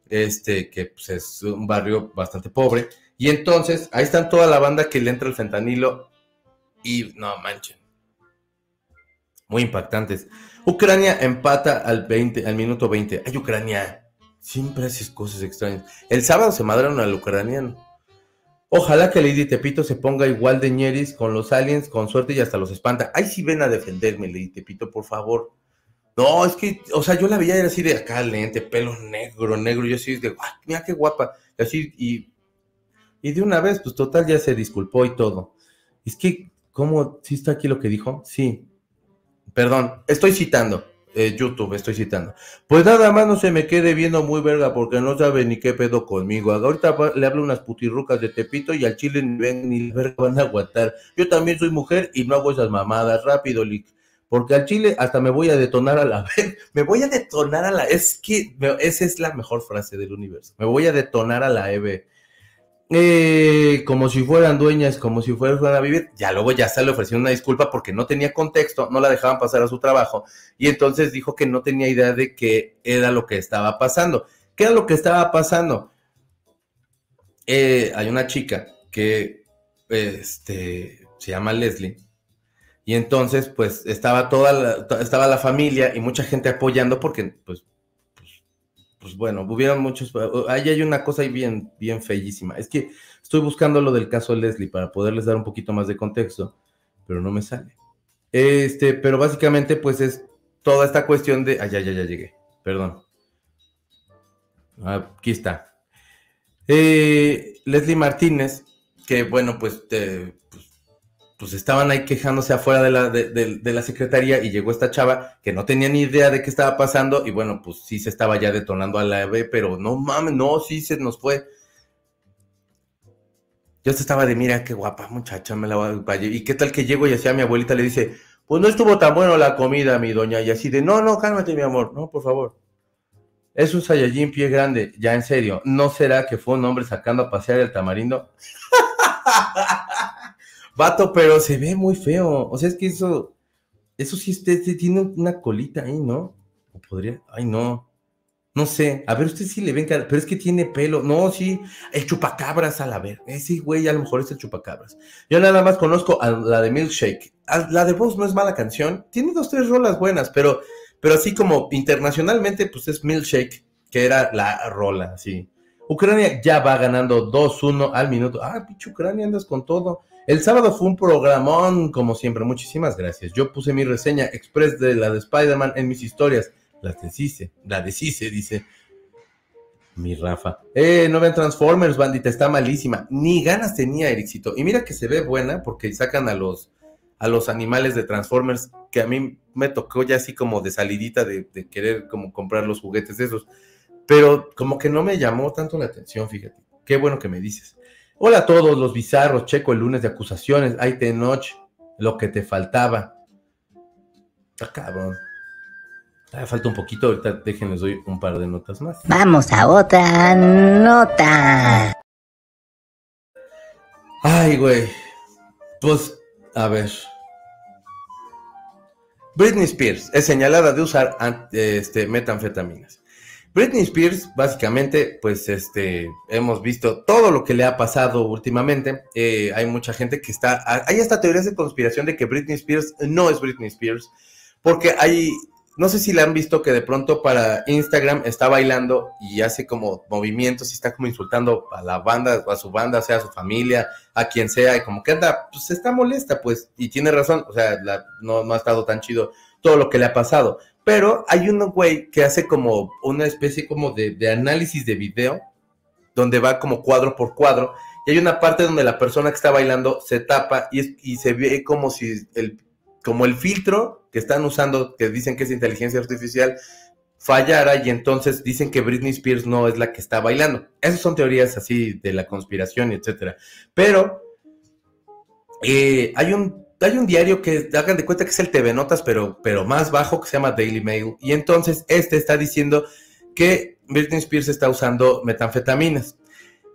[SPEAKER 4] este, que pues, es un barrio bastante pobre. Y entonces, ahí están toda la banda que le entra el fentanilo. Y no manchen. Muy impactantes. Ucrania empata al 20, al minuto 20. Ay, Ucrania. Siempre haces cosas extrañas. El sábado se madraron al ucraniano. Ojalá que Lady Tepito se ponga igual de ñeris con los aliens, con suerte y hasta los espanta. Ay, sí ven a defenderme, Lady Tepito, por favor. No, es que, o sea, yo la veía era así de acá, lente, pelo negro, negro, yo así de, "Ay, mira qué guapa. Y así, y, y de una vez, pues total, ya se disculpó y todo. Es que, ¿cómo? ¿Sí está aquí lo que dijo? Sí. Perdón, estoy citando. Eh, YouTube, estoy citando. Pues nada más no se me quede viendo muy verga porque no sabe ni qué pedo conmigo. Ahorita le hablo unas putirrucas de Tepito y al chile ni ven ni verga van a aguantar. Yo también soy mujer y no hago esas mamadas. Rápido, Lick. Porque al chile hasta me voy a detonar a la [LAUGHS] vez. Me voy a detonar a la... Es que esa es la mejor frase del universo. Me voy a detonar a la EB. Eh, como si fueran dueñas, como si fueran a vivir. Ya luego ya se le ofreció una disculpa porque no tenía contexto, no la dejaban pasar a su trabajo y entonces dijo que no tenía idea de qué era lo que estaba pasando. ¿Qué era lo que estaba pasando? Eh, hay una chica que este, se llama Leslie. Y entonces, pues, estaba toda la, estaba la familia y mucha gente apoyando porque, pues, pues, bueno, hubieron muchos, ahí hay una cosa ahí bien, bien feísima. Es que estoy buscando lo del caso Leslie para poderles dar un poquito más de contexto, pero no me sale. Este, pero básicamente, pues, es toda esta cuestión de, ay, ya, ya, ya llegué, perdón. Aquí está. Eh, Leslie Martínez, que bueno, pues, te- pues, estaban ahí quejándose afuera de la, de, la secretaría y llegó esta chava que no tenía ni idea de qué estaba pasando y bueno, pues sí se estaba ya detonando a la B, pero no mames, no, sí se nos fue. Yo estaba de, mira qué guapa muchacha, me la voy a... ¿Y qué tal que llego y así a mi abuelita le dice, pues no estuvo tan bueno la comida, mi doña, y así de, no, no, cálmate, mi amor, no, por favor. Es un Saiyajin pie grande, ya en serio. ¿No será que fue un hombre sacando a pasear el tamarindo? [LAUGHS] Vato, pero se ve muy feo. O sea, es que eso, eso sí este tiene una colita ahí, ¿no? O podría, ay, no. No sé. A ver, usted sí le ven cara, pero es que tiene pelo. No, sí, el chupacabras a la ver. Ese güey a lo mejor es el chupacabras. Yo nada más conozco a la de Milkshake. La de Voz no es mala canción. Tiene dos, tres rolas buenas, pero pero así como internacionalmente, pues es Milkshake, que era la rola, así. Ucrania ya va ganando 2-1 al minuto. Ah, pinche Ucrania, andas con todo. El sábado fue un programón, como siempre. Muchísimas gracias. Yo puse mi reseña express de la de Spider-Man en mis historias. La deshice, la deshice, dice mi Rafa. Eh, no vean Transformers, bandita, está malísima. Ni ganas tenía, Ericito. Y mira que se ve buena porque sacan a los, a los animales de Transformers que a mí me tocó ya así como de salidita de, de querer como comprar los juguetes de esos. Pero como que no me llamó tanto la atención, fíjate. Qué bueno que me dices. Hola a todos los bizarros, checo el lunes de acusaciones, ahí te noche, lo que te faltaba. Ah, cabrón. Ah, falta un poquito, ahorita déjenles doy un par de notas más.
[SPEAKER 5] Vamos a otra nota.
[SPEAKER 4] Ay, güey. Pues, a ver. Britney Spears es señalada de usar este, metanfetaminas. Britney Spears, básicamente, pues este, hemos visto todo lo que le ha pasado últimamente. Eh, hay mucha gente que está, hay hasta teorías de conspiración de que Britney Spears no es Britney Spears, porque hay, no sé si la han visto que de pronto para Instagram está bailando y hace como movimientos y está como insultando a la banda, a su banda, sea a su familia, a quien sea, y como que anda, pues está molesta, pues, y tiene razón, o sea, no, no ha estado tan chido todo lo que le ha pasado. Pero hay un güey que hace como una especie como de, análisis de video, donde va como cuadro por cuadro, y hay una parte donde la persona que está bailando se tapa y se ve como si el, como el filtro que están usando, que dicen que es inteligencia artificial, fallara y entonces dicen que Britney Spears no es la que está bailando. Esas son teorías así de la conspiración, etcétera. Pero eh, hay un hay un diario que hagan de cuenta que es el TV Notas, pero, pero más bajo, que se llama Daily Mail. Y entonces este está diciendo que Britney Spears está usando metanfetaminas.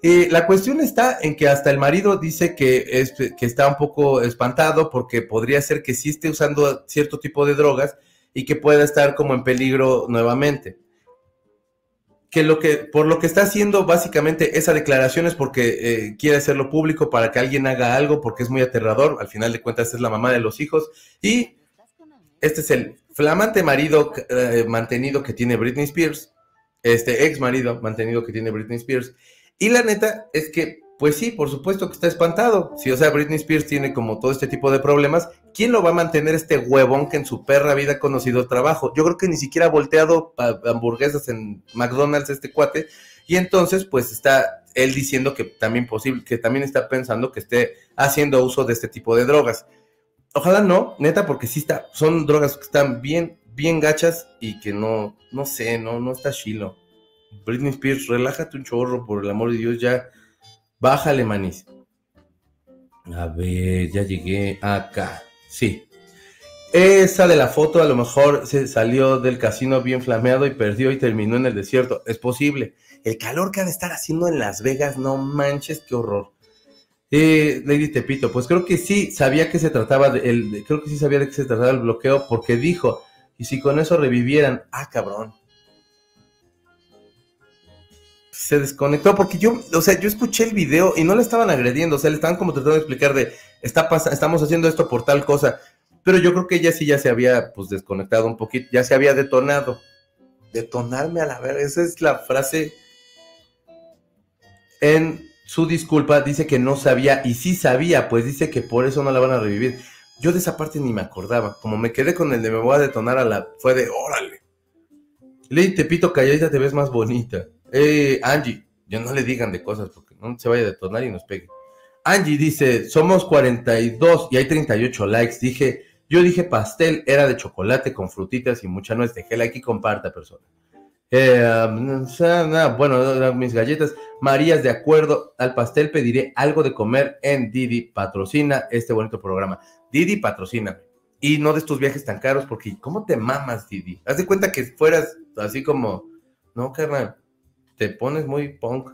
[SPEAKER 4] Eh, la cuestión está en que hasta el marido dice que, es, que está un poco espantado porque podría ser que sí esté usando cierto tipo de drogas y que pueda estar como en peligro nuevamente. Que lo que, por lo que está haciendo básicamente esa declaración es porque eh, quiere hacerlo público para que alguien haga algo, porque es muy aterrador. Al final de cuentas es la mamá de los hijos. Y este es el flamante marido eh, mantenido que tiene Britney Spears, este ex marido mantenido que tiene Britney Spears. Y la neta es que, pues sí, por supuesto que está espantado. Si, o sea, Britney Spears tiene como todo este tipo de problemas, ¿quién lo va a mantener este huevón que en su perra vida ha conocido trabajo? Yo creo que ni siquiera ha volteado hamburguesas en McDonald's este cuate. Y entonces, pues está él diciendo que también posible, que también está pensando que esté haciendo uso de este tipo de drogas. Ojalá no, neta, porque sí está, son drogas que están bien, bien gachas y que no, no sé, no, no está chilo. Britney Spears, relájate un chorro, por el amor de Dios, ya bájale, manís. A ver, ya llegué acá. Sí. Esa de la foto a lo mejor se salió del casino bien flameado y perdió y terminó en el desierto. Es posible. El calor que ha de estar haciendo en Las Vegas, no manches, qué horror. Eh, Lady Tepito, pues creo que sí sabía que se trataba de, el, creo que sí sabía de que se trataba del bloqueo porque dijo, y si con eso revivieran, ah, cabrón. Se desconectó porque yo, o sea, yo escuché el video y no le estaban agrediendo, o sea, le estaban como tratando de explicar de, está estamos haciendo esto por tal cosa, pero yo creo que ella sí ya se había, pues, desconectado un poquito, ya se había detonado. Detonarme a la verga, esa es la frase. En su disculpa dice que no sabía y sí sabía, pues dice que por eso no la van a revivir. Yo de esa parte ni me acordaba, como me quedé con el de me voy a detonar a la, fue de, órale. Ley Tepito calladita te ves más bonita. Eh, Angie, ya no le digan de cosas porque no se vaya a detonar y nos pegue. Angie dice, somos 42 y hay 38 likes. Dije, yo dije pastel, era de chocolate con frutitas y mucha nuez. Deje like y comparta, persona. Eh, um, bueno, mis galletas. Marías, de acuerdo al pastel, pediré algo de comer en Didi. Patrocina este bonito programa. Didi patrocina. Y no de estos viajes tan caros, porque ¿cómo te mamas, Didi? Haz de cuenta que fueras así como, no, carnal, te pones muy punk.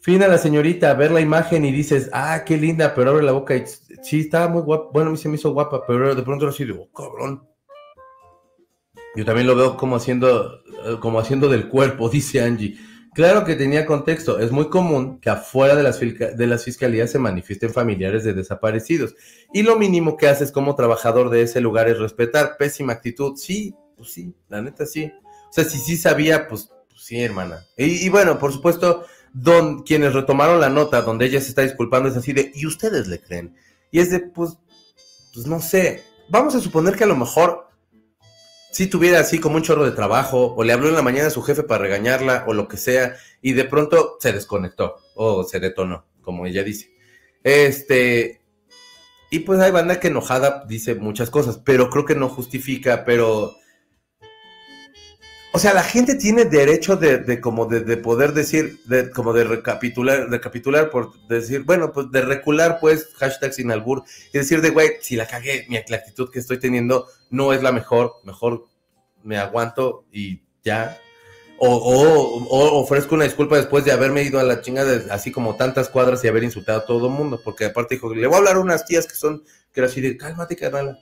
[SPEAKER 4] Fina la señorita, ver la imagen y dices, ah, qué linda, pero abre la boca y sí, estaba muy guapa. Bueno, a mí se me hizo guapa, pero de pronto así de, oh, cabrón. Yo también lo veo como haciendo, eh, como haciendo del cuerpo, [LAUGHS] dice Angie. Claro que tenía contexto. Es muy común que afuera de las, de las fiscalías se manifiesten familiares de desaparecidos. Y lo mínimo que haces como trabajador de ese lugar es respetar. Pésima actitud. Sí, pues sí, la neta sí. O sea, si sí sabía, pues sí, hermana. Y, bueno, por supuesto, don, quienes retomaron la nota donde ella se está disculpando es así de, ¿y ustedes le creen? Y es de, pues, pues no sé. Vamos a suponer que a lo mejor si tuviera así como un chorro de trabajo, o le habló en la mañana a su jefe para regañarla, o lo que sea, y de pronto se desconectó, o se detonó, como ella dice. Este, y pues hay banda que enojada dice muchas cosas, pero creo que no justifica, pero... O sea, la gente tiene derecho de, de como de, de, poder decir, de, como de recapitular, recapitular por decir, bueno, pues de recular, pues, hashtag sin albur, y decir de, güey, si la cagué, mi, la actitud que estoy teniendo no es la mejor, mejor me aguanto y ya. O, o, o, ofrezco una disculpa después de haberme ido a la chingada así como tantas cuadras y haber insultado a todo el mundo, porque aparte dijo, le voy a hablar a unas tías que son, que era así de, cálmate, carnal.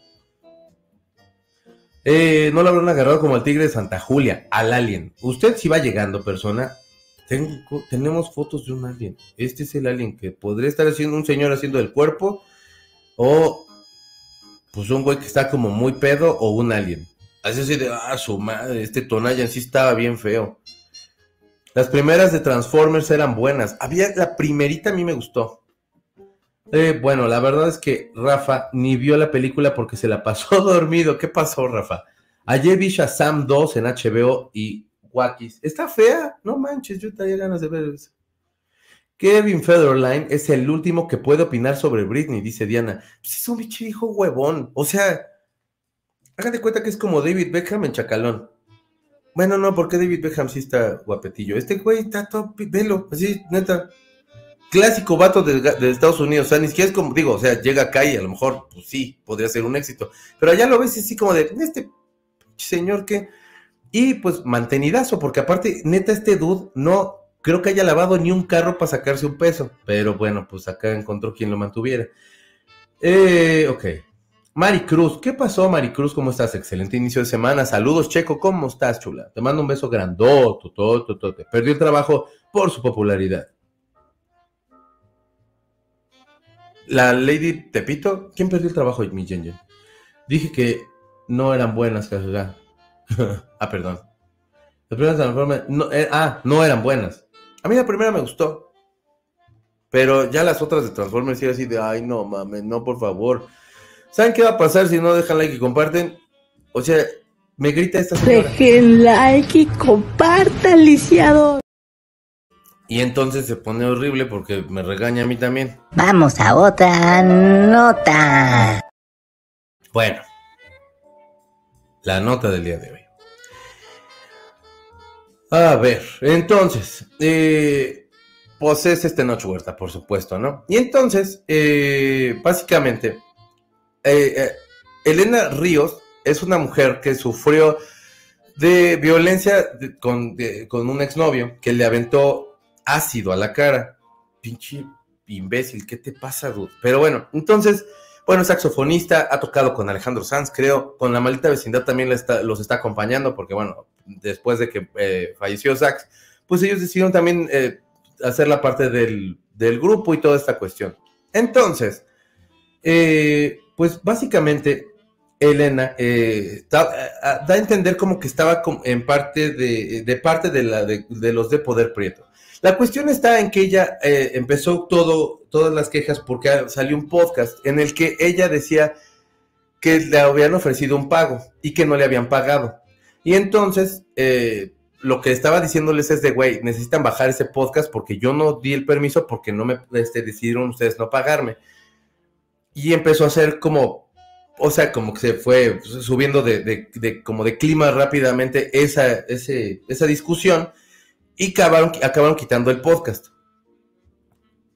[SPEAKER 4] Eh, no lo habrán agarrado como el tigre de Santa Julia, al alien. Usted si va llegando, persona, tengo, tenemos fotos de un alien. Este es el alien que podría estar haciendo un señor haciendo el cuerpo, o pues un güey que está como muy pedo, o un alien. Así así de, ah, su madre, este Tonayan sí estaba bien feo. Las primeras de Transformers eran buenas. Había, la primerita a mí me gustó. Eh, bueno, la verdad es que Rafa ni vio la película porque se la pasó [LAUGHS] dormido. ¿Qué pasó, Rafa? Ayer vi Shazam 2 en HBO y Wakis. Está fea, no manches, yo tenía ganas de ver eso. Kevin Federline es el último que puede opinar sobre Britney, dice Diana. Pues es un bicho hijo huevón. O sea, hágate cuenta que es como David Beckham en Chacalón. Bueno, no, porque David Beckham sí está guapetillo. Este güey está todo, velo, así, neta clásico vato de, Estados Unidos. O sea, ni siquiera es como, digo, o sea, llega acá y a lo mejor, pues sí, podría ser un éxito. Pero allá lo ves así como de, este señor que. Y pues mantenidazo, porque aparte, neta, este dude no creo que haya lavado ni un carro para sacarse un peso. Pero bueno, pues acá encontró quien lo mantuviera. Eh, ok. Maricruz, ¿qué pasó, Maricruz? ¿Cómo estás? Excelente inicio de semana. Saludos, Checo, ¿cómo estás, chula? Te mando un beso grandote. Perdió el trabajo por su popularidad. La Lady Tepito, ¿quién perdió el trabajo, mi Jen Dije que no eran buenas, jajaja. [LAUGHS] ah, perdón. Las primeras Transformers, no, eh, ah, no eran buenas. A mí la primera me gustó. Pero ya las otras de Transformers, sí, así de, ay, no mames, no, por favor. ¿Saben qué va a pasar si no dejan like y comparten? O sea, me grita esta señora.
[SPEAKER 6] Dejen like y compartan, lisiado.
[SPEAKER 4] Y entonces se pone horrible porque me regaña a mí también.
[SPEAKER 5] Vamos a otra nota.
[SPEAKER 4] Bueno, la nota del día de hoy. A ver, entonces, eh, pues es este Noche Huerta, por supuesto, ¿no? Y entonces, eh, básicamente, eh, eh, Elena Ríos es una mujer que sufrió de violencia con, de, con un exnovio que le aventó ácido a la cara. Pinche imbécil, ¿qué te pasa, dude? Pero bueno, entonces, bueno, saxofonista, ha tocado con Alejandro Sanz, creo, con la maldita vecindad también los está acompañando, porque bueno, después de que eh, falleció Sax, pues ellos decidieron también eh, hacer la parte del, del grupo y toda esta cuestión. Entonces, eh, pues básicamente Elena eh, da, da, a entender como que estaba en parte de, parte de, la, de, los de Poder Prieto. La cuestión está en que ella eh, empezó todo, todas las quejas porque salió un podcast en el que ella decía que le habían ofrecido un pago y que no le habían pagado. Y entonces, eh, lo que estaba diciéndoles es de, güey, necesitan bajar ese podcast porque yo no di el permiso porque no me este, decidieron ustedes no pagarme. Y empezó a hacer como o sea, como que se fue subiendo de, de, como de clima rápidamente esa, ese, esa discusión y acabaron, acabaron quitando el podcast.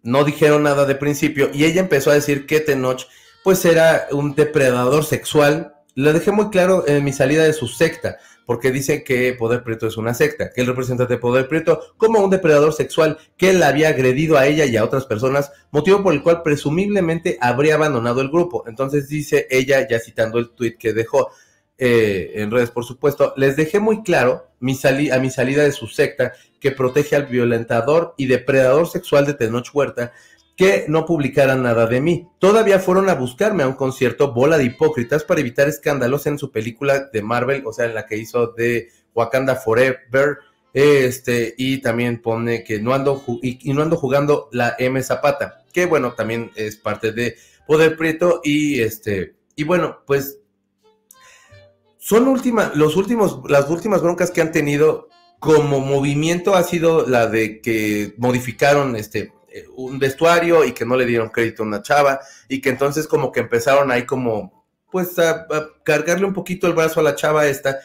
[SPEAKER 4] No dijeron nada de principio y ella empezó a decir que Tenoch pues era un depredador sexual. Lo dejé muy claro en mi salida de su secta, porque dice que Poder Prieto es una secta, que el representante de Poder Prieto como un depredador sexual que él había agredido a ella y a otras personas, motivo por el cual presumiblemente habría abandonado el grupo. Entonces dice ella, ya citando el tweet que dejó eh, en redes, por supuesto, les dejé muy claro mi a mi salida de su secta que protege al violentador y depredador sexual de Tenoch Huerta que no publicaran nada de mí. Todavía fueron a buscarme a un concierto bola de hipócritas para evitar escándalos en su película de Marvel, o sea, en la que hizo de Wakanda Forever. Este, y también pone que no ando y, no ando jugando la M Zapata, que bueno, también es parte de Poder Prieto y este, y bueno, pues son últimas, los últimos, las últimas broncas que han tenido como movimiento ha sido la de que modificaron este un vestuario y que no le dieron crédito a una chava y que entonces como que empezaron ahí como pues a, a, cargarle un poquito el brazo a la chava esta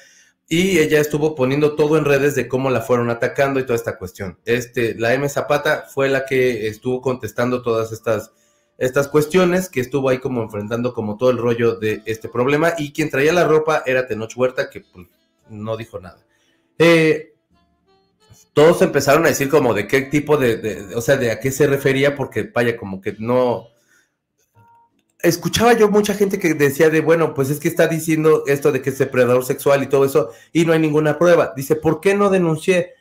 [SPEAKER 4] y ella estuvo poniendo todo en redes de cómo la fueron atacando y toda esta cuestión. Este, la M Zapata fue la que estuvo contestando todas estas estas cuestiones, que estuvo ahí como enfrentando como todo el rollo de este problema y quien traía la ropa era Tenoch Huerta que pues, no dijo nada. Eh, todos empezaron a decir como de qué tipo de, o sea, de a qué se refería, porque vaya, como que no... Escuchaba yo mucha gente que decía de, bueno, pues es que está diciendo esto de que es depredador sexual y todo eso, y no hay ninguna prueba. Dice, ¿por qué no denuncié?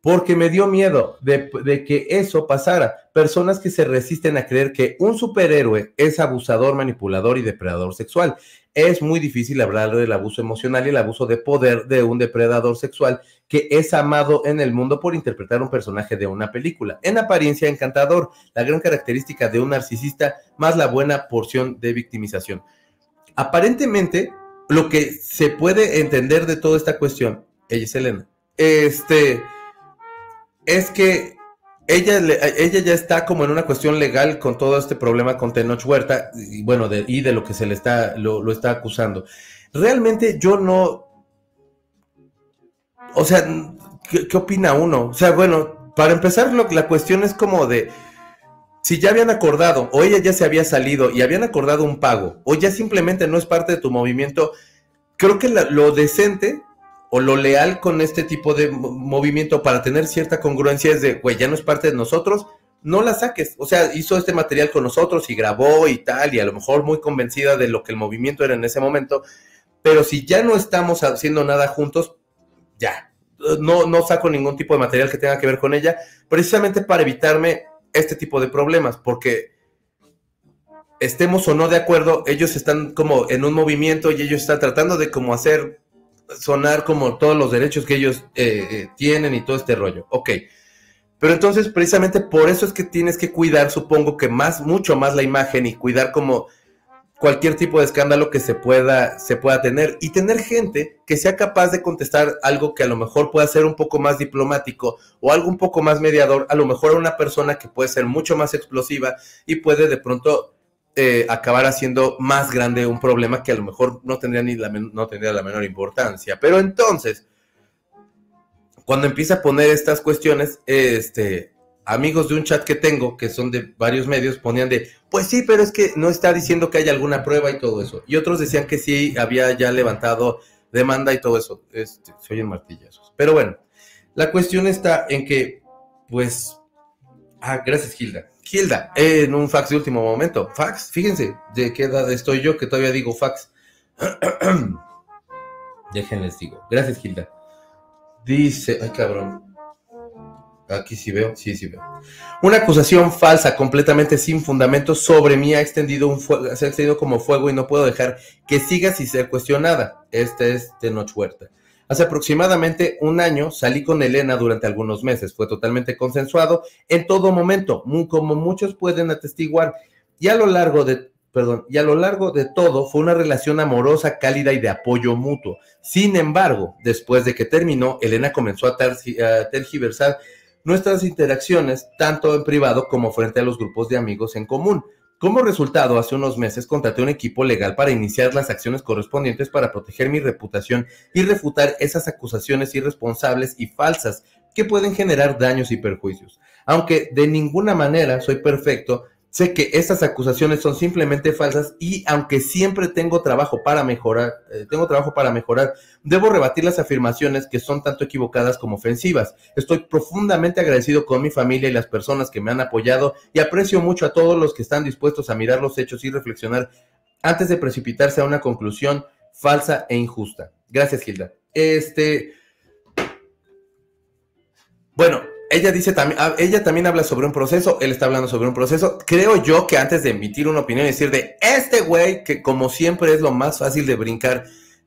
[SPEAKER 4] Porque me dio miedo de, que eso pasara. Personas que se resisten a creer que un superhéroe es abusador, manipulador y depredador sexual. Es muy difícil hablar del abuso emocional y el abuso de poder de un depredador sexual que es amado en el mundo por interpretar un personaje de una película. En apariencia encantador, la gran característica de un narcisista más la buena porción de victimización. Aparentemente, lo que se puede entender de toda esta cuestión, ella es Elena, este, es que ella, ella ya está como en una cuestión legal con todo este problema con Tenoch Huerta y bueno, de, y de lo que se le está, lo, está acusando. Realmente yo no, o sea, ¿qué, ¿qué, opina uno? O sea, bueno, para empezar, la cuestión es como de si ya habían acordado, o ella ya se había salido y habían acordado un pago, o ya simplemente no es parte de tu movimiento, creo que lo decente o lo leal con este tipo de movimiento para tener cierta congruencia es de, güey, ya no es parte de nosotros, no la saques. O sea, hizo este material con nosotros y grabó y tal, y a lo mejor muy convencida de lo que el movimiento era en ese momento, pero si ya no estamos haciendo nada juntos, ya, no, no saco ningún tipo de material que tenga que ver con ella, precisamente para evitarme este tipo de problemas, porque estemos o no de acuerdo, ellos están como en un movimiento y ellos están tratando de como hacer sonar como todos los derechos que ellos eh, eh, tienen y todo este rollo. Ok. Pero entonces, precisamente por eso es que tienes que cuidar, supongo que más, mucho más la imagen y cuidar como cualquier tipo de escándalo que se pueda, se pueda tener y tener gente que sea capaz de contestar algo que a lo mejor pueda ser un poco más diplomático o algo un poco más mediador, a lo mejor a una persona que puede ser mucho más explosiva y puede de pronto eh, acabar haciendo más grande un problema que a lo mejor no tendría ni la, no tendría la menor importancia. Pero entonces, cuando empieza a poner estas cuestiones, este, amigos de un chat que tengo, que son de varios medios, ponían de, pues sí, pero es que no está diciendo que haya alguna prueba y todo eso. Y otros decían que sí, había ya levantado demanda y todo eso. Este, se oyen martillazos. Pero bueno, la cuestión está en que, pues, ah, gracias Hilda. Hilda, en un fax de último momento. Fax, fíjense de qué edad estoy yo que todavía digo fax. [CLEARS THROAT] Déjenles digo. Gracias, Hilda. Dice, ay cabrón. Aquí sí veo, sí, sí veo. Una acusación falsa, completamente sin fundamento, sobre mí ha extendido, un fuego, se ha extendido como fuego y no puedo dejar que siga sin ser cuestionada. Este es Tenoch Huerta. Hace aproximadamente un año salí con Elena durante algunos meses. Fue totalmente consensuado en todo momento, como muchos pueden atestiguar. Y a lo largo de, perdón, y a lo largo de todo fue una relación amorosa, cálida y de apoyo mutuo. Sin embargo, después de que terminó, Elena comenzó a, a tergiversar nuestras interacciones, tanto en privado como frente a los grupos de amigos en común. Como resultado, hace unos meses contraté un equipo legal para iniciar las acciones correspondientes para proteger mi reputación y refutar esas acusaciones irresponsables y falsas que pueden generar daños y perjuicios. Aunque de ninguna manera soy perfecto, sé que estas acusaciones son simplemente falsas y aunque siempre tengo trabajo para mejorar, eh, tengo trabajo para mejorar, debo rebatir las afirmaciones que son tanto equivocadas como ofensivas. Estoy profundamente agradecido con mi familia y las personas que me han apoyado y aprecio mucho a todos los que están dispuestos a mirar los hechos y reflexionar antes de precipitarse a una conclusión falsa e injusta. Gracias, Gilda. Este. Bueno, ella dice también, ah, ella también habla sobre un proceso, él está hablando sobre un proceso. Creo yo que antes de emitir una opinión y decir de este güey, que como siempre es lo más fácil de brincar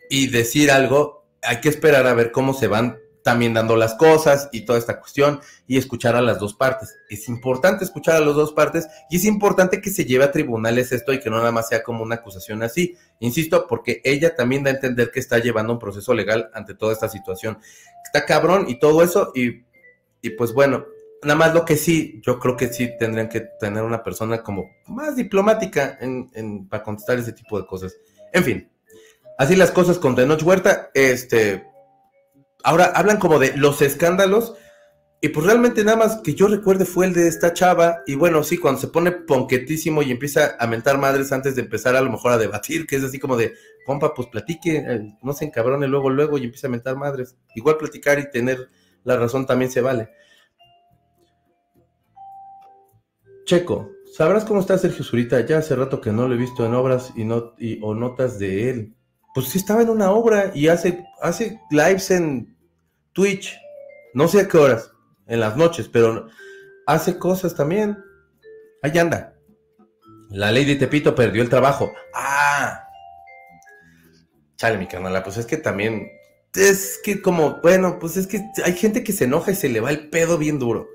[SPEAKER 4] y decir algo, hay que esperar a ver cómo se van también dando las cosas y toda esta cuestión y escuchar a las dos partes. Es importante escuchar a las dos partes y es importante que se lleve a tribunales esto y que no nada más sea como una acusación así. Insisto, porque ella también da a entender que está llevando un proceso legal ante toda esta situación. Está cabrón y todo eso y, y pues bueno, nada más lo que sí, yo creo que sí tendrían que tener una persona como más diplomática en, en- para contestar ese tipo de cosas. En fin, así las cosas con Tenoch Huerta, este, ahora hablan como de los escándalos y pues realmente nada más que yo recuerde fue el de esta chava y bueno, sí, cuando se pone ponquetísimo y empieza a mentar madres antes de empezar a lo mejor a debatir, que es así como de, compa, pues platique, eh, no se encabrone luego, luego y empieza a mentar madres. Igual platicar y tener la razón también se vale. Checo, ¿sabrás cómo está Sergio Zurita? Ya hace rato que no lo he visto en obras y, no, y- o notas de él. Pues sí estaba en una obra y hace, hace lives en Twitch. No sé a qué horas, en las noches, pero hace cosas también. Ahí anda. La Lady Tepito perdió el trabajo. Ah. Chale, mi carnala, pues es que también. Es que como, bueno, pues es que hay gente que se enoja y se le va el pedo bien duro.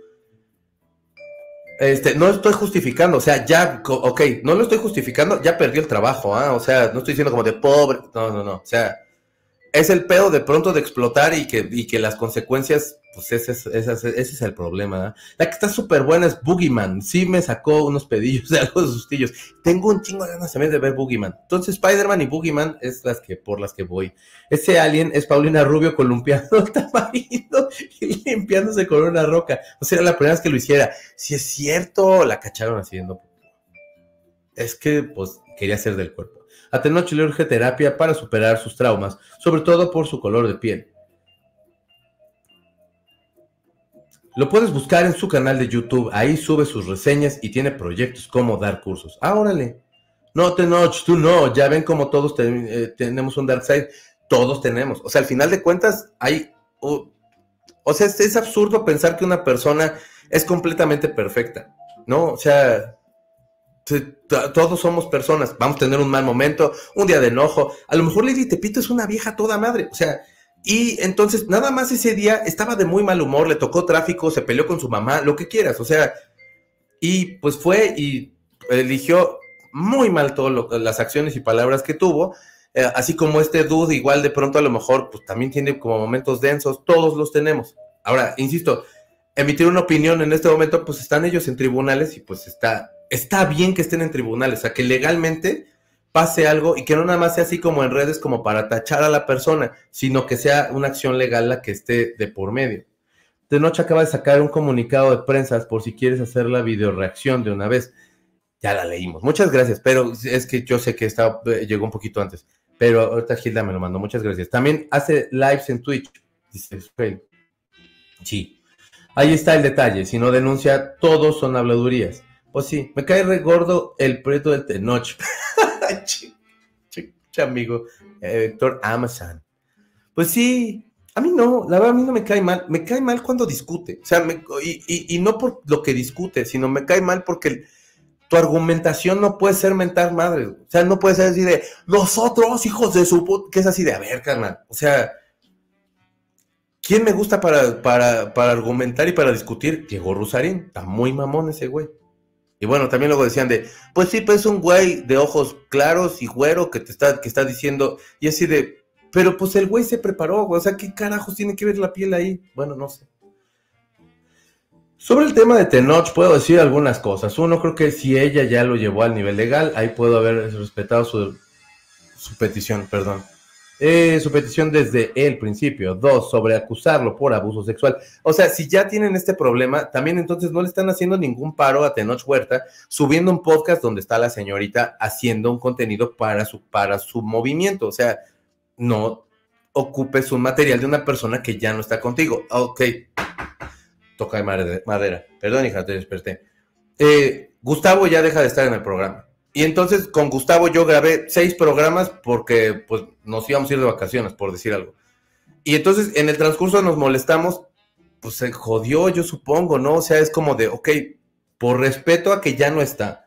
[SPEAKER 4] Este, no estoy justificando, o sea, ya, ok, no lo estoy justificando, ya perdió el trabajo, ¿ah? O sea, no estoy diciendo como de pobre, no, no, no, o sea, es el pedo de pronto de explotar y que, y que las consecuencias, pues ese es, ese es- el problema. ¿ah? La que está súper buena es Boogeyman. Sí me sacó unos pedillos [LAUGHS] de algo de sustillos. Tengo un chingo de ganas también de ver Boogeyman. Entonces Spider-Man y Boogeyman es las que, por las que voy. Ese alien es Paulina Rubio columpiando el tamarindo y limpiándose con una roca. O sea, la primera vez que lo hiciera. Si es cierto, la cacharon haciendo. Es que, pues, quería ser del cuerpo. A Tenoch le urge terapia para superar sus traumas, sobre todo por su color de piel. Lo puedes buscar en su canal de YouTube, ahí sube sus reseñas y tiene proyectos como dar cursos. Ah, órale. No, Tenoch, tú no, ya ven como todos eh, tenemos un dark side, todos tenemos. O sea, al final de cuentas, hay... o sea, es, es absurdo pensar que una persona es completamente perfecta, ¿no? O sea, todos somos personas, vamos a tener un mal momento, un día de enojo. A lo mejor Lady Tepito es una vieja toda madre, o sea, y entonces nada más ese día estaba de muy mal humor, le tocó tráfico, se peleó con su mamá, lo que quieras, o sea, y pues fue y eligió muy mal todas las acciones y palabras que tuvo, eh, así como este dude igual de pronto a lo mejor pues también tiene como momentos densos, todos los tenemos. Ahora, insisto, emitir una opinión en este momento, pues están ellos en tribunales y pues está, está bien que estén en tribunales, o sea, que legalmente pase algo y que no nada más sea así como en redes como para tachar a la persona, sino que sea una acción legal la que esté de por medio. De noche acaba de sacar un comunicado de prensa por si quieres hacer la videoreacción de una vez. Ya la leímos. Muchas gracias, pero es que yo sé que está, eh, llegó un poquito antes. Pero ahorita Gilda me lo mandó. Muchas gracias. También hace lives en Twitch. Dice. Sí. Ahí está el detalle. Si no denuncia, todos son habladurías. Pues sí, me cae re gordo el preto del Tenoch. Ch- ch- ch- amigo. Eh, Amazon. Pues sí. A mí no, la verdad a mí no me cae mal. Me cae mal cuando discute. O sea, y no por lo que discute, sino me cae mal porque tu argumentación no puede ser mentar madre. O sea, no puede ser así de nosotros, hijos de su puta. Que es así de, a ver, carnal. O sea, ¿quién me gusta para, para, para argumentar y para discutir? Diego Rusarín. Está muy mamón ese güey. Y bueno, también luego decían de, pues sí, pues es un güey de ojos claros y güero que te está, que está diciendo, y así de, pero pues el güey se preparó, o sea, ¿qué carajos tiene que ver la piel ahí? Bueno, no sé. Sobre el tema de Tenoch puedo decir algunas cosas. Uno, creo que si ella ya lo llevó al nivel legal, ahí puedo haber respetado su petición, perdón. Eh, su petición desde el principio. Dos, sobre acusarlo por abuso sexual. O sea, si ya tienen este problema, también entonces no le están haciendo ningún paro a Tenoch Huerta subiendo un podcast donde está la señorita haciendo un contenido para su, para su movimiento. O sea, no ocupes un material de una persona que ya no está contigo. Ok, toca de made- madera. Perdón, hija, te desperté. Eh, Gustavo ya deja de estar en el programa. Y entonces con Gustavo yo grabé seis programas porque pues nos íbamos a ir de vacaciones, por decir algo. Y entonces en el transcurso nos molestamos, pues se jodió, yo supongo, ¿no? O sea, es como de, ok, por respeto a que ya no está,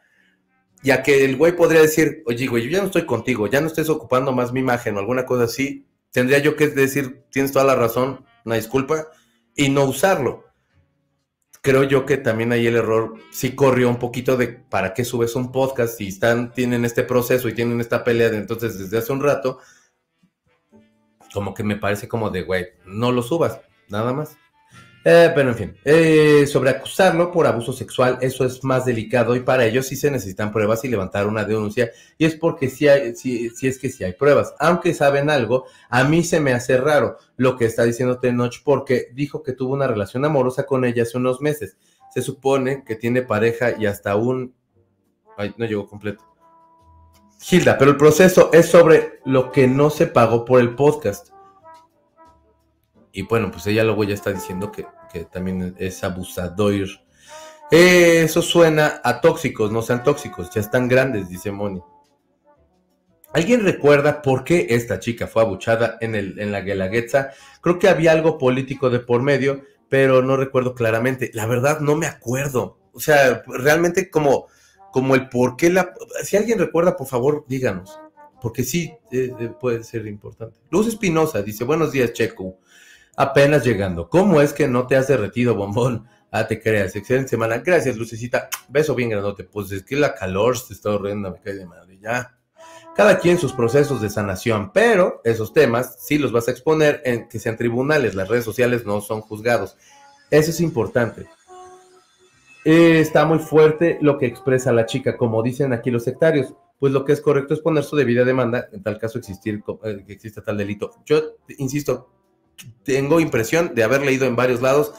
[SPEAKER 4] ya que el güey podría decir, oye, güey, yo ya no estoy contigo, ya no estés ocupando más mi imagen o alguna cosa así, tendría yo que decir, tienes toda la razón, una disculpa, y no usarlo. Creo yo que también ahí el error sí corrió un poquito de para qué subes un podcast si están, tienen este proceso y tienen esta pelea de entonces desde hace un rato, como que me parece como de, güey, no lo subas, nada más. Eh, pero en fin, eh, sobre acusarlo por abuso sexual, eso es más delicado y para ello sí se necesitan pruebas y levantar una denuncia. Y es porque sí, hay, sí es que sí hay pruebas. Aunque saben algo, a mí se me hace raro lo que está diciendo Tenoch porque dijo que tuvo una relación amorosa con ella hace unos meses. Se supone que tiene pareja y hasta un... Ay, no llegó completo. Gilda, pero el proceso es sobre lo que no se pagó por el podcast. Y bueno, pues ella luego ya está diciendo que, que también es abusador. Eh, eso suena a tóxicos, no sean tóxicos, ya están grandes, dice Moni. ¿Alguien recuerda por qué esta chica fue abuchada en, el, en la Guelaguetza? Creo que había algo político de por medio, pero no recuerdo claramente. La verdad, no me acuerdo. O sea, realmente como, como el por qué la... Si alguien recuerda, por favor, díganos. Porque sí, eh, eh, puede ser importante. Luz Espinosa dice, buenos días, Checo. Apenas llegando. ¿Cómo es que no te has derretido, bombón? [LAUGHS] Ah, te creas. Excelente semana. Gracias, Lucecita. Beso bien grandote. Pues es que la calor se está horrenda, me cae de madre. Ya. Cada quien sus procesos de sanación, pero esos temas sí los vas a exponer en que sean tribunales. Las redes sociales no son juzgados. Eso es importante. Eh, está muy fuerte lo que expresa la chica, como dicen aquí los sectarios. Pues lo que es correcto es poner su debida demanda, en tal caso existir, eh, que exista tal delito. Yo insisto, tengo impresión de haber leído en varios lados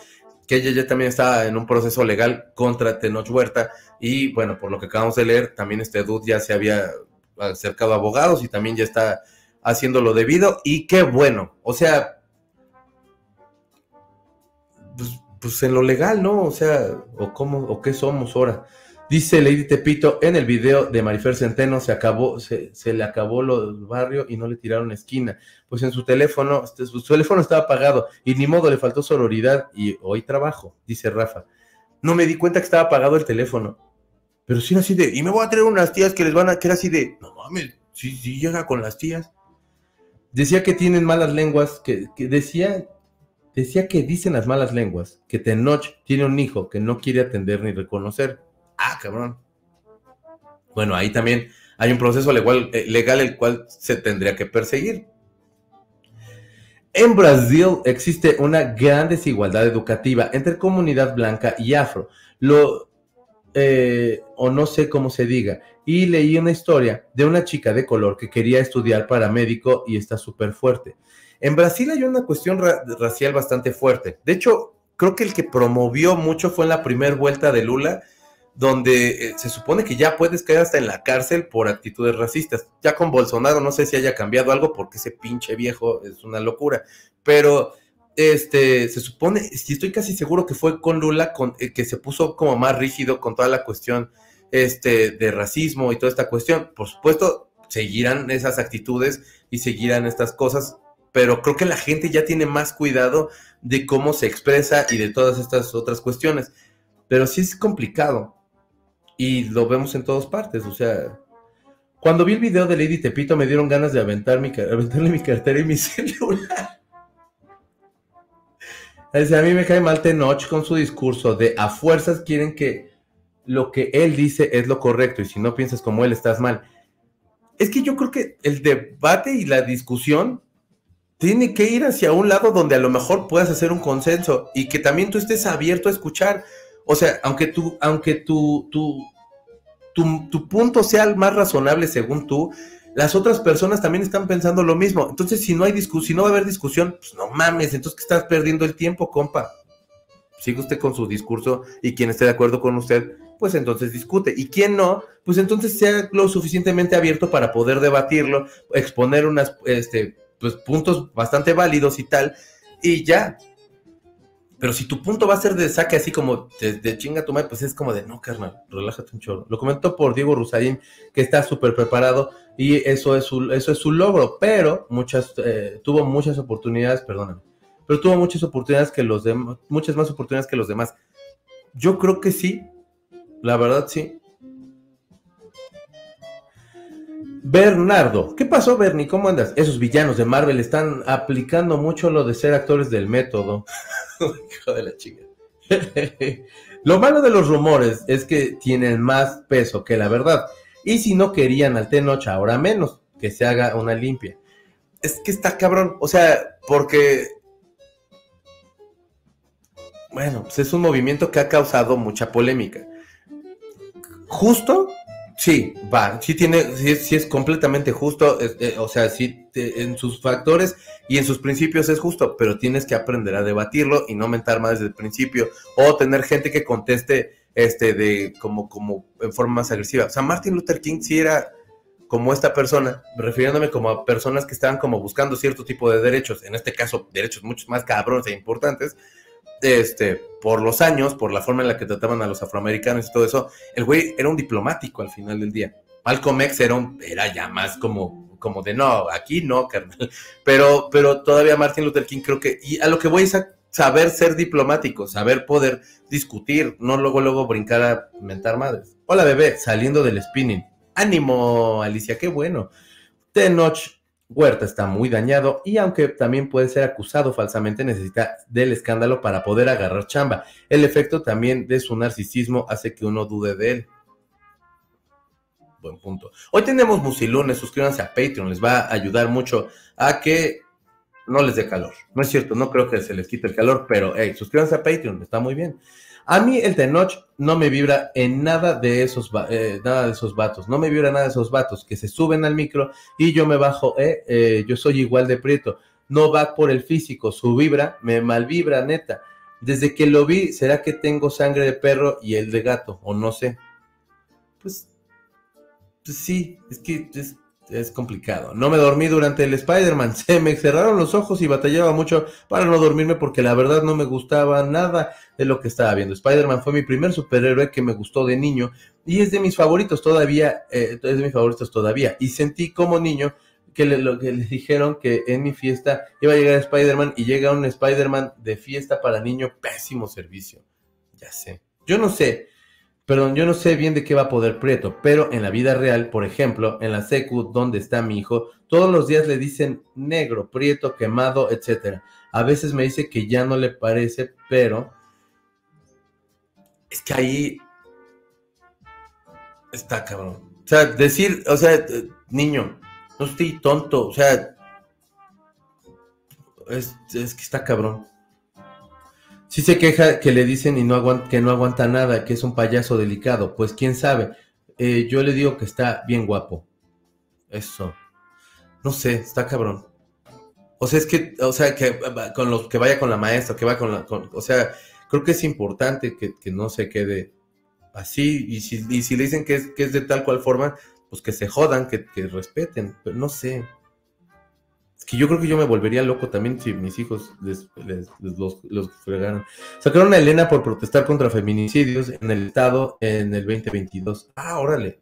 [SPEAKER 4] que ella ya también está en un proceso legal contra Tenoch Huerta y bueno, por lo que acabamos de leer, también este dude ya se había acercado a abogados y también ya está haciendo lo debido y qué bueno, o sea, pues, pues en lo legal, ¿no? O sea, o cómo, o qué somos ahora. Dice Lady Tepito, en el video de Marifer Centeno se acabó, se, se le acabó lo del barrio y no le tiraron esquina. Pues en su teléfono, este, su teléfono estaba apagado y ni modo le faltó sororidad y hoy trabajo, dice Rafa. No me di cuenta que estaba apagado el teléfono. Pero sí así de, y me voy a traer unas tías que les van a, que era así de, no mames, sí, sí llega con las tías. Decía que tienen malas lenguas, que, que decía, decía que dicen las malas lenguas, que Tenoch tiene un hijo que no quiere atender ni reconocer. Ah, cabrón. Bueno, ahí también hay un proceso legal, eh, legal el cual se tendría que perseguir. En Brasil existe una gran desigualdad educativa entre comunidad blanca y afro. Lo, eh, o no sé cómo se diga. Y leí una historia de una chica de color que quería estudiar para médico y está súper fuerte. En Brasil hay una cuestión ra racial bastante fuerte. De hecho, creo que el que promovió mucho fue en la primera vuelta de Lula, donde eh, se supone que ya puedes caer hasta en la cárcel por actitudes racistas. Ya con Bolsonaro no sé si haya cambiado algo porque ese pinche viejo es una locura, pero este se supone, estoy casi seguro que fue con Lula con, eh, que se puso como más rígido con toda la cuestión este de racismo y toda esta cuestión. Por supuesto, seguirán esas actitudes y seguirán estas cosas pero creo que la gente ya tiene más cuidado de cómo se expresa y de todas estas otras cuestiones. Pero sí es complicado. Y lo vemos en todas partes. O sea, cuando vi el video de Lady Tepito me dieron ganas de aventar mi, [LAUGHS] aventarle mi cartera y mi [LAUGHS] celular. A mí me cae mal Tenoch con su discurso de a fuerzas quieren que lo que él dice es lo correcto y si no piensas como él estás mal. Es que yo creo que el debate y la discusión tiene que ir hacia un lado donde a lo mejor puedas hacer un consenso y que también tú estés abierto a escuchar. O sea, aunque tú, aunque tu, tu, tu, tu punto sea el más razonable según tú, las otras personas también están pensando lo mismo. Entonces, si no hay discusión, si no va a haber discusión, pues no mames, entonces que estás perdiendo el tiempo, compa. Sigue usted con su discurso y quien esté de acuerdo con usted, pues entonces discute. Y quien no, pues entonces sea lo suficientemente abierto para poder debatirlo, exponer unas, este, pues puntos bastante válidos y tal, y ya. Pero si tu punto va a ser de saque así como de, de chinga tu madre, pues es como de no, carnal, relájate un chorro. Lo comentó por Diego Rusarín, que está súper preparado y eso es su, eso es su logro, pero muchas, eh, tuvo muchas oportunidades, perdóname, pero tuvo muchas oportunidades que los demás, muchas más oportunidades que los demás. Yo creo que sí, la verdad sí. Bernardo, ¿qué pasó, Bernie? ¿Cómo andas? Esos villanos de Marvel están aplicando mucho lo de ser actores del método. [LAUGHS] Hijo de la chica. [LAUGHS] lo malo de los rumores es que tienen más peso que la verdad. Y si no querían al Tenoch, ahora menos, que se haga una limpia. Es que está cabrón. O sea, porque. Bueno, pues es un movimiento que ha causado mucha polémica. ¿Justo? Sí, va, sí tiene, sí, es- sí es completamente justo, eh, o sea, sí te- en sus factores y en sus principios es justo, pero tienes que aprender a debatirlo y no mentar más desde el principio o tener gente que conteste este de como como en forma más agresiva. O sea, Martin Luther King sí era como esta persona, refiriéndome como a personas que estaban como buscando cierto tipo de derechos, en este caso derechos mucho más cabrones e importantes, este, por los años, por la forma en la que trataban a los afroamericanos y todo eso, el güey era un diplomático al final del día. Malcolm X era, un- era ya más como, como de no, aquí no, carnal. [LAUGHS] Pero, pero todavía Martin Luther King creo que, y a lo que voy es a saber ser diplomático, saber poder discutir, no luego, luego brincar a mentar madres. Hola bebé, saliendo del spinning. Ánimo, Alicia, qué bueno. Tenoch Huerta está muy dañado y aunque también puede ser acusado falsamente, necesita del escándalo para poder agarrar chamba. El efecto también de su narcisismo hace que uno dude de él. Buen punto. Hoy tenemos musilunes, suscríbanse a Patreon, les va a ayudar mucho a que no les dé calor. No es cierto, no creo que se les quite el calor, pero hey, suscríbanse a Patreon, está muy bien. A mí el Tenoch no me vibra en nada de esos eh, nada de esos vatos, no me vibra nada de esos vatos que se suben al micro y yo me bajo, eh, eh, yo soy igual de prieto. No va por el físico, su vibra me malvibra, neta. Desde que lo vi, ¿será que tengo sangre de perro y el de gato? O no sé. Pues, pues sí, es que es complicado. No me dormí durante el Spider-Man. [LAUGHS] Se me cerraron los ojos y batallaba mucho para no dormirme porque la verdad no me gustaba nada de lo que estaba viendo. Spider-Man fue mi primer superhéroe que me gustó de niño y es de mis favoritos todavía, eh, es de mis favoritos todavía. Y sentí como niño que le, lo que le dijeron que en mi fiesta iba a llegar Spider-Man y llega un Spider-Man de fiesta para niño, pésimo servicio. Ya sé. Yo no sé, perdón, yo no sé bien de qué va a poder Prieto, pero en la vida real, por ejemplo, en la secu donde está mi hijo, todos los días le dicen negro, prieto, quemado, etcétera. A veces me dice que ya no le parece, pero es que ahí está cabrón. O sea, decir, o sea, eh, niño, no estoy tonto, o sea, es, es que está cabrón. Sí se queja que le dicen y no aguanta, que no aguanta nada, que es un payaso delicado. Pues quién sabe. Eh, yo le digo que está bien guapo. Eso. No sé, está cabrón. O sea, es que, o sea, que con los que vaya con la maestra, que va con la, o sea, creo que es importante que, que no se quede así. Y si, y si le dicen que es, que es de tal cual forma, pues que se jodan, que, que respeten. Pero no sé. Que yo creo que yo me volvería loco también si mis hijos los, los fregaran. Sacaron a Elena por protestar contra feminicidios en el estado en el 2022. Ah, órale.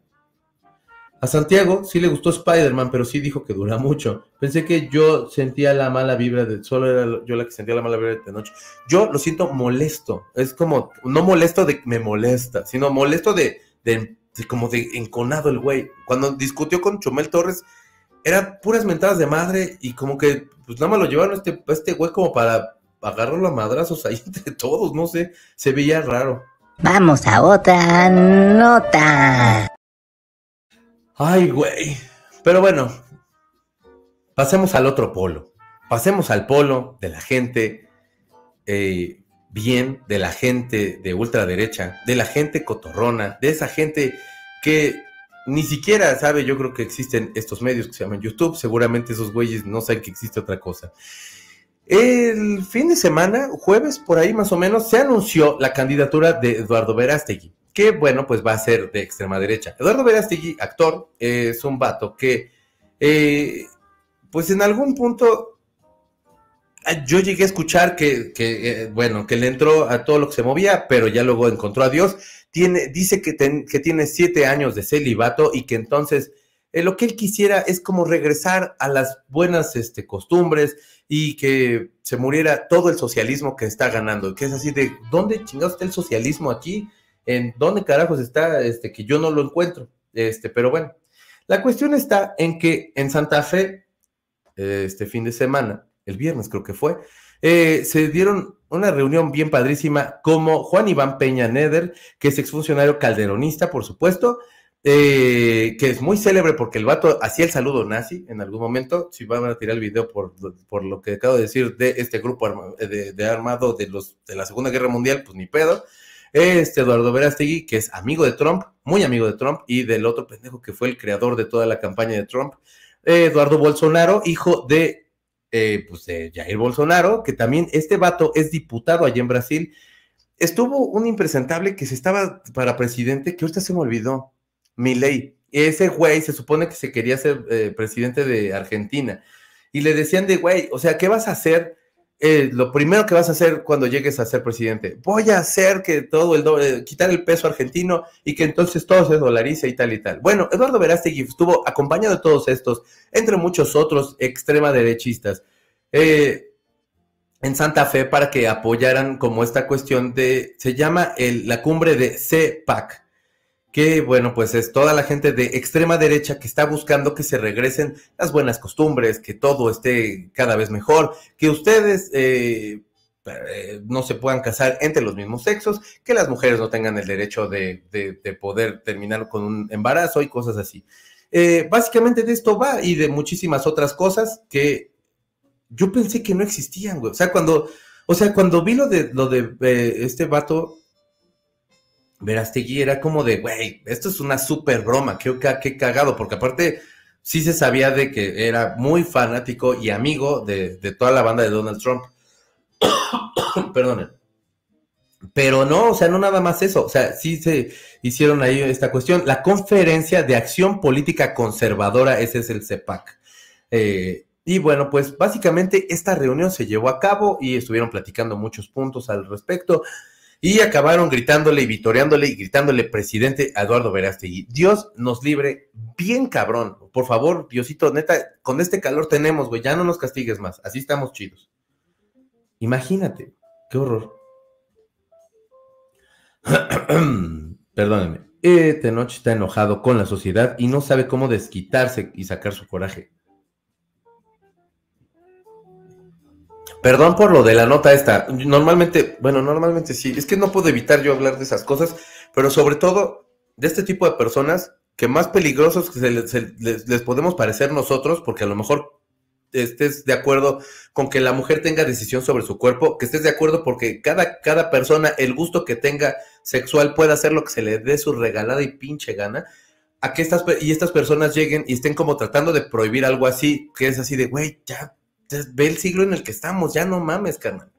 [SPEAKER 4] A Santiago sí le gustó Spider-Man, pero sí dijo que dura mucho. Pensé que yo sentía la mala vibra de. Solo era yo la que sentía la mala vibra de noche. Yo lo siento molesto. Es como. No molesto de que me molesta, sino molesto de. de, de como de enconado el güey. Cuando discutió con Chumel Torres, eran puras mentadas de madre y como que. Pues nada más lo llevaron a este, a este güey como para agarrarlo a madrazos ahí [LAUGHS] entre todos. No sé. Se veía raro.
[SPEAKER 5] Vamos a otra nota.
[SPEAKER 4] Ay, güey. Pero bueno, pasemos al otro polo. Pasemos al polo de la gente eh, bien, de la gente de ultraderecha, de la gente cotorrona, de esa gente que ni siquiera sabe, yo creo que existen estos medios que se llaman YouTube. Seguramente esos güeyes no saben que existe otra cosa. El fin de semana, jueves por ahí más o menos, se anunció la candidatura de Eduardo Verástegui que bueno, pues va a ser de extrema derecha. Eduardo Verástegui, actor, es un vato que, eh, pues en algún punto, yo llegué a escuchar que, eh, bueno, que le entró a todo lo que se movía, pero ya luego encontró a Dios. Tiene, dice que, que tiene siete años de celibato y que entonces eh, lo que él quisiera es como regresar a las buenas este, costumbres y que se muriera todo el socialismo que está ganando, que es así de, ¿dónde chingados está el socialismo aquí? en dónde carajos está, este, que yo no lo encuentro. Este, pero bueno, la cuestión está en que en Santa Fe, este fin de semana, el viernes creo que fue, eh, se dieron una reunión bien padrísima como Juan Iván Peña Neder, que es exfuncionario calderonista, por supuesto, eh, que es muy célebre porque el vato hacía el saludo nazi en algún momento. Si van a tirar el video por, por lo que acabo de decir de este grupo de, armado de, los, de la Segunda Guerra Mundial, pues ni pedo este Eduardo Verástegui, que es amigo de Trump, muy amigo de Trump, y del otro pendejo que fue el creador de toda la campaña de Trump, Eduardo Bolsonaro, hijo de, eh, pues de Jair Bolsonaro, que también este vato es diputado allá en Brasil. Estuvo un impresentable que se estaba para presidente, que ahorita se me olvidó, Milei. Ese güey se supone que se quería ser eh, presidente de Argentina. Y le decían de, güey, o sea, ¿qué vas a hacer? Eh, lo primero que vas a hacer cuando llegues a ser presidente, voy a hacer que todo el eh, quitar el peso argentino y que entonces todo se dolarice y tal y tal. Bueno, Eduardo Verástegui estuvo acompañado de todos estos, entre muchos otros extrema derechistas, eh, en Santa Fe para que apoyaran como esta cuestión de, se llama la cumbre de CEPAC que bueno, pues es toda la gente de extrema derecha que está buscando que se regresen las buenas costumbres, que todo esté cada vez mejor, que ustedes eh, eh, no se puedan casar entre los mismos sexos, que las mujeres no tengan el derecho de, poder terminar con un embarazo y cosas así. Eh, básicamente de esto va y de muchísimas otras cosas que yo pensé que no existían, güey. O sea, cuando, o sea, cuando vi lo de, lo de este vato, Verástegui era como de, güey, esto es una súper broma, qué, qué cagado, porque aparte sí se sabía de que era muy fanático y amigo de, toda la banda de Donald Trump. [COUGHS] Perdonen. Pero no, o sea, no nada más eso, o sea, sí se hicieron ahí esta cuestión. La Conferencia de Acción Política Conservadora, ese es el CEPAC. Eh, y bueno, pues básicamente esta reunión se llevó a cabo y estuvieron platicando muchos puntos al respecto. Y acabaron gritándole y vitoreándole y gritándole presidente Eduardo Verástegui. Dios nos libre, bien cabrón. Por favor, Diosito, neta, con este calor tenemos, güey, ya no nos castigues más. Así estamos chidos. Imagínate, qué horror. [CLEARS THROAT] Perdónenme. Este noche está enojado con la sociedad y no sabe cómo desquitarse y sacar su coraje. Perdón por lo de la nota esta. Normalmente, bueno, normalmente sí. Es que no puedo evitar yo hablar de esas cosas, pero sobre todo de este tipo de personas que más peligrosos que les, podemos parecer nosotros, porque a lo mejor estés de acuerdo con que la mujer tenga decisión sobre su cuerpo, que estés de acuerdo porque cada, cada persona, el gusto que tenga sexual pueda hacer lo que se le dé su regalada y pinche gana, a que estas, y estas personas lleguen y estén como tratando de prohibir algo así, que es así de, güey, ya ve el siglo en el que estamos, ya no mames, carnal.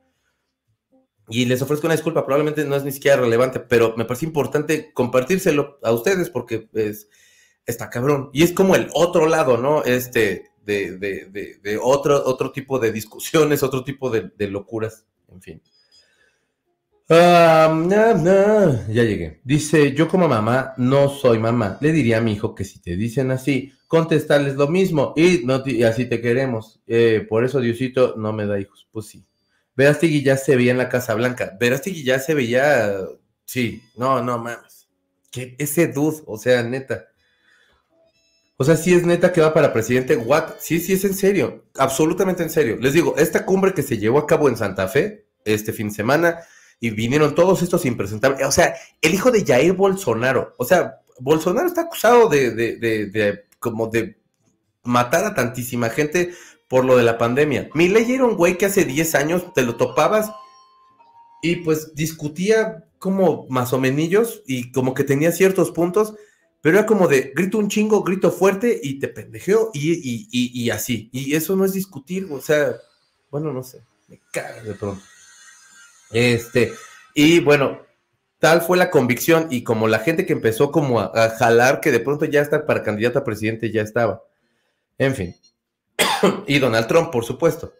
[SPEAKER 4] Y les ofrezco una disculpa, probablemente no es ni siquiera relevante, pero me parece importante compartírselo a ustedes porque es, está cabrón. Y es como el otro lado, ¿no? Este, de, de, de, otro, otro tipo de discusiones, otro tipo de, locuras, en fin. Ah. Ya llegué. Dice, yo como mamá no soy mamá. Le diría a mi hijo que si te dicen así, contestarles lo mismo y, no te- y así te queremos. Eh, por eso Diosito no me da hijos. Pues sí. Verástegui ya se veía en la Casa Blanca. Verástegui ya se veía... Sí, no, no mames. Que ese dude, o sea, neta. O sea, sí es neta que va para presidente. What? Sí, sí es en serio. Absolutamente en serio. Les digo, esta cumbre que se llevó a cabo en Santa Fe este fin de semana y vinieron todos estos impresentables. O sea, el hijo de Jair Bolsonaro. O sea, Bolsonaro está acusado de, como de matar a tantísima gente por lo de la pandemia. Milei era un güey que hace 10 años te lo topabas y pues discutía como más o menillos y como que tenía ciertos puntos, pero era como de grito un chingo, grito fuerte y te pendejeo y, y, y, así. Y eso no es discutir, o sea, bueno, no sé, me caga de pronto. Este, y bueno, tal fue la convicción y como la gente que empezó como a, jalar que de pronto ya está para candidato a presidente ya estaba. En fin. [COUGHS] y Donald Trump, por supuesto.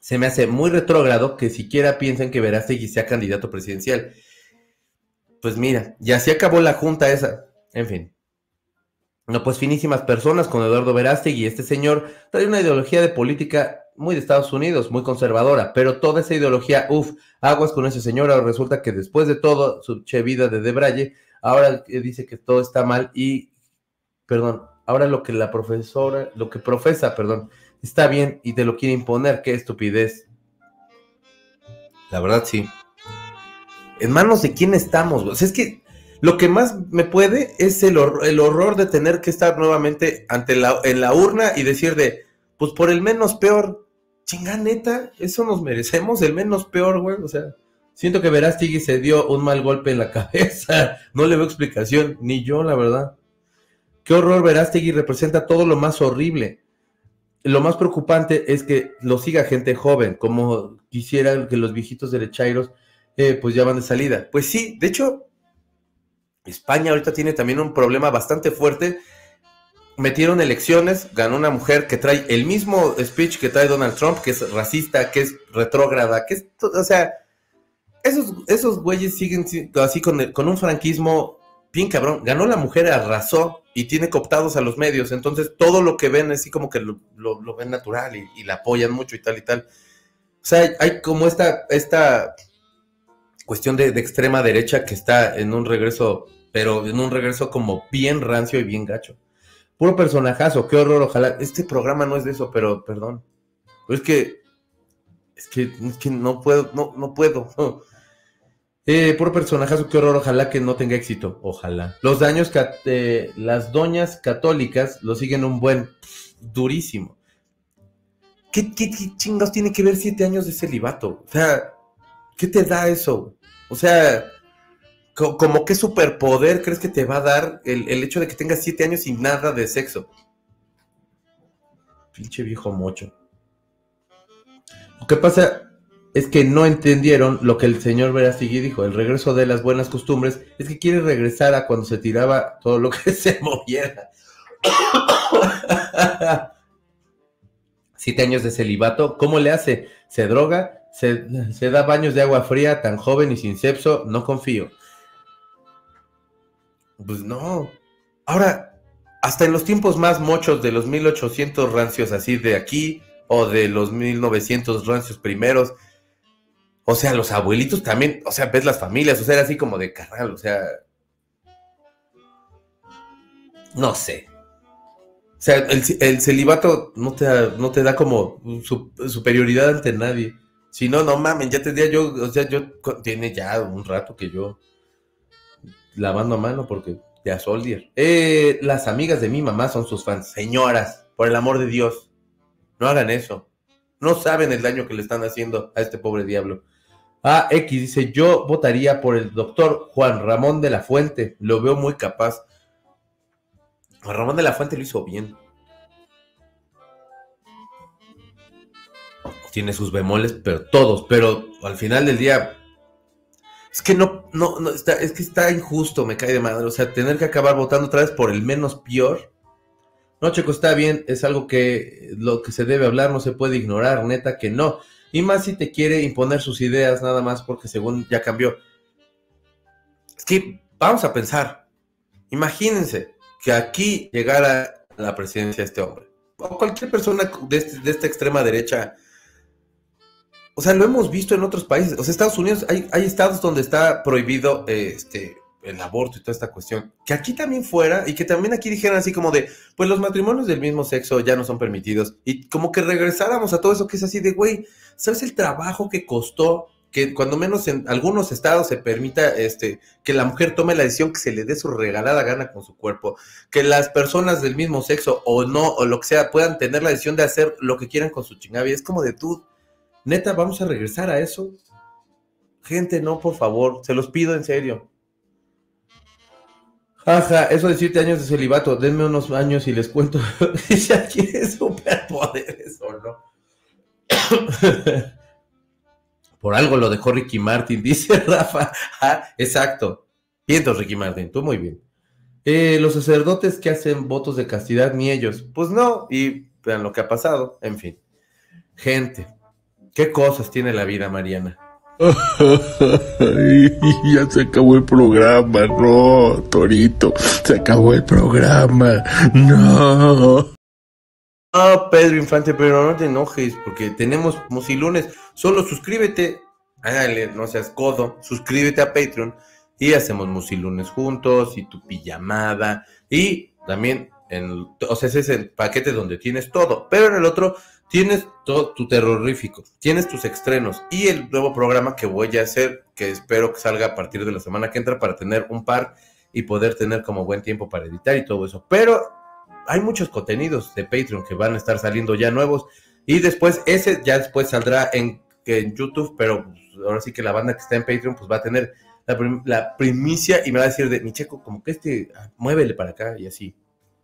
[SPEAKER 4] Se me hace muy retrógrado que siquiera piensen que Verástegui sea candidato presidencial. Pues mira, ya se acabó la junta esa. En fin. No, pues finísimas personas con Eduardo Verástegui. Este señor trae una ideología de política muy de Estados Unidos, muy conservadora, pero toda esa ideología, uff, aguas con ese señor. Ahora resulta que después de todo, su che vida de Debraye, ahora dice que todo está mal y, perdón, ahora lo que la profesora, lo que profesa, perdón, está bien y te lo quiere imponer. Qué estupidez. La verdad, sí. ¿En manos de quién estamos? O es que lo que más me puede es el, hor- el horror de tener que estar nuevamente ante la, en la urna y decir de, pues por el menos peor, chinga neta, eso nos merecemos, el menos peor, güey. O sea, siento que Verástegui se dio un mal golpe en la [LAUGHS] cabeza. No le veo explicación, ni yo, la verdad. Qué horror, Verástegui representa todo lo más horrible. Lo más preocupante es que lo siga gente joven, como quisiera que los viejitos derechairos eh, pues ya van de salida. Pues sí, de hecho, España ahorita tiene también un problema bastante fuerte. Metieron elecciones, ganó una mujer que trae el mismo speech que trae Donald Trump, que es racista, que es retrógrada, que es, o sea, esos, esos güeyes siguen si- así con, con un franquismo bien cabrón. Ganó la mujer, arrasó y tiene cooptados a los medios, entonces todo lo que ven así como que lo, lo- ven natural y, y la apoyan mucho y tal y tal. O sea, hay como esta, esta cuestión de, de extrema derecha que está en un regreso, pero en un regreso como bien rancio y bien gacho. Puro personajazo, qué horror, ojalá. Este programa no es de eso, pero perdón. Es que, es que, no puedo, no, no puedo. [LAUGHS] Eh, puro personajazo, qué horror, ojalá que no tenga éxito, ojalá. Los daños, eh, las doñas católicas lo siguen un buen, durísimo. ¿Qué, qué, qué chingos tiene que ver siete años de celibato? O sea, ¿qué te da eso? O sea, como qué superpoder crees que te va a dar el, el hecho de que tengas siete años sin nada de sexo. Pinche viejo mocho. Lo que pasa es que no entendieron lo que el señor Verastegui dijo. El regreso de las buenas costumbres es que quiere regresar a cuando se tiraba todo lo que [LAUGHS] se moviera. [COUGHS] Siete años de celibato, ¿cómo le hace? ¿Se droga? ¿Se, se da baños de agua fría tan joven y sin sexo? No confío. Pues no. Ahora, hasta en los tiempos más mochos de los 1800 rancios así de aquí o de los 1900 rancios primeros, o sea, los abuelitos también, o sea, ves las familias, o sea, era así como de carnal, o sea, no sé. O sea, el, el celibato no te, no te da como su- superioridad ante nadie. Si no, no mamen, ya tendría yo, o sea, yo tiene ya un rato que yo lavando a mano porque ya Soldier. Eh, las amigas de mi mamá son sus fans. Señoras, por el amor de Dios, no hagan eso. No saben el daño que le están haciendo a este pobre diablo. Ah, X dice, yo votaría por el doctor Juan Ramón de la Fuente. Lo veo muy capaz. Juan Ramón de la Fuente lo hizo bien. Tiene sus bemoles, pero todos. Pero al final del día, es que no, no, no, está, es que está injusto, me cae de madre. O sea, tener que acabar votando otra vez por el menos peor. No, Checo, está bien, es algo que lo que se debe hablar, no se puede ignorar, neta que no. Y más si te quiere imponer sus ideas nada más porque según ya cambió. Es que vamos a pensar, imagínense que aquí llegara la presidencia este hombre, o cualquier persona de, este- de esta extrema derecha. O sea, lo hemos visto en otros países. O sea, Estados Unidos, hay, hay estados donde está prohibido eh, este, el aborto y toda esta cuestión. Que aquí también fuera y que también aquí dijeran así como de, pues los matrimonios del mismo sexo ya no son permitidos. Y como que regresáramos a todo eso que es así de, güey, ¿sabes el trabajo que costó que cuando menos en algunos estados se permita este, que la mujer tome la decisión que se le dé su regalada gana con su cuerpo, que las personas del mismo sexo o no, o lo que sea, puedan tener la decisión de hacer lo que quieran con su chingada? Es como de tú, neta, vamos a regresar a eso. Gente, no, por favor, se los pido en serio. Ajá, eso de siete años de celibato, denme unos años y les cuento [LAUGHS] si ya quiere superpoderes o no. [COUGHS] Por algo lo dejó Ricky Martin, [LAUGHS] dice Rafa. Ah, exacto. Vientos, Ricky Martin, tú muy bien. Eh, los sacerdotes que hacen votos de castidad, ni ellos. Pues no, y vean lo que ha pasado. En fin. Gente, ¿qué cosas tiene la vida, Mariana?
[SPEAKER 3] Ay, ya se acabó el programa, no, Torito, se acabó el programa, no.
[SPEAKER 4] Ah, Pedro Infante, pero no te enojes, porque tenemos musilunes. Solo suscríbete, hágale, no seas codo, suscríbete a Patreon y hacemos musilunes juntos y tu pijamada. Y también, en, o sea, ese es el paquete donde tienes todo, pero en el otro tienes todo tu terrorífico, tienes tus estrenos y el nuevo programa que voy a hacer, que espero que salga a partir de la semana que entra para tener un par y poder tener como buen tiempo para editar y todo eso. Pero hay muchos contenidos de Patreon que van a estar saliendo ya nuevos y después ese ya después saldrá en, YouTube, pero ahora sí que la banda que está en Patreon pues va a tener la primicia y me va a decir de mi checo como que este ah, muévele para acá y así.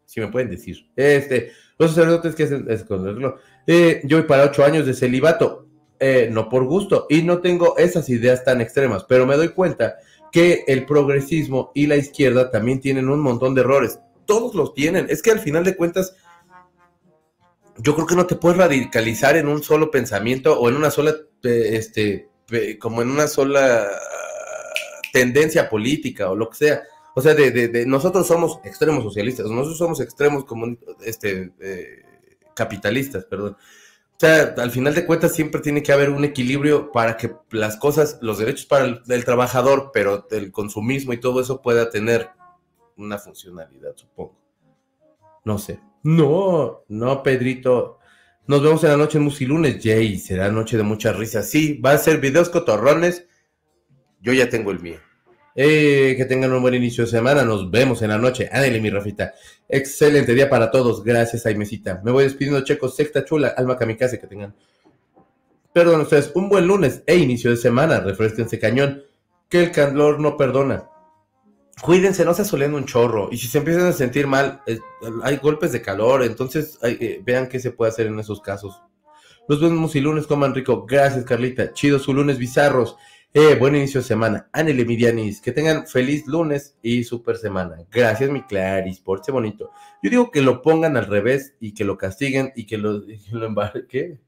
[SPEAKER 4] Si me pueden decir. Este, los sacerdotes que hacen esconderlo. Eh, yo voy para ocho años de celibato, eh, no por gusto, y no tengo esas ideas tan extremas, pero me doy cuenta que el progresismo y la izquierda también tienen un montón de errores. Todos los tienen. Es que al final de cuentas, yo creo que no te puedes radicalizar en un solo pensamiento o en una sola, eh, este, como en una sola tendencia política o lo que sea. O sea, de, de- de- nosotros somos extremos socialistas, nosotros somos extremos como este, eh, capitalistas, perdón. O sea, al final de cuentas siempre tiene que haber un equilibrio para que las cosas, los derechos para el, del trabajador, pero el consumismo y todo eso pueda tener una funcionalidad, supongo. No sé. No, no, Pedrito. Nos vemos en la noche en Musilunes, Jay. Será noche de mucha risa. Sí, va a ser videos cotorrones. Yo ya tengo el mío. Eh, que tengan un buen inicio de semana. Nos vemos en la noche. Ándale, mi Rafita. Excelente día para todos. Gracias, Aimesita. Me voy despidiendo, checos. Sexta chula, alma kamikaze. Que tengan. Perdón, ustedes. Un buen lunes e inicio de semana. Refresquense cañón. Que el calor no perdona. Cuídense, no se asolen un chorro. Y si se empiezan a sentir mal, eh, hay golpes de calor. Entonces, eh, vean qué se puede hacer en esos casos. Los vemos y lunes coman rico. Gracias, Carlita. Chido su lunes bizarros. Eh, buen inicio de semana. Anele Midianis, que tengan feliz lunes y super semana. Gracias, mi Claris, por ese bonito. Yo digo que lo pongan al revés y que lo castiguen y que lo, [LAUGHS] y que lo embar- ¿qué?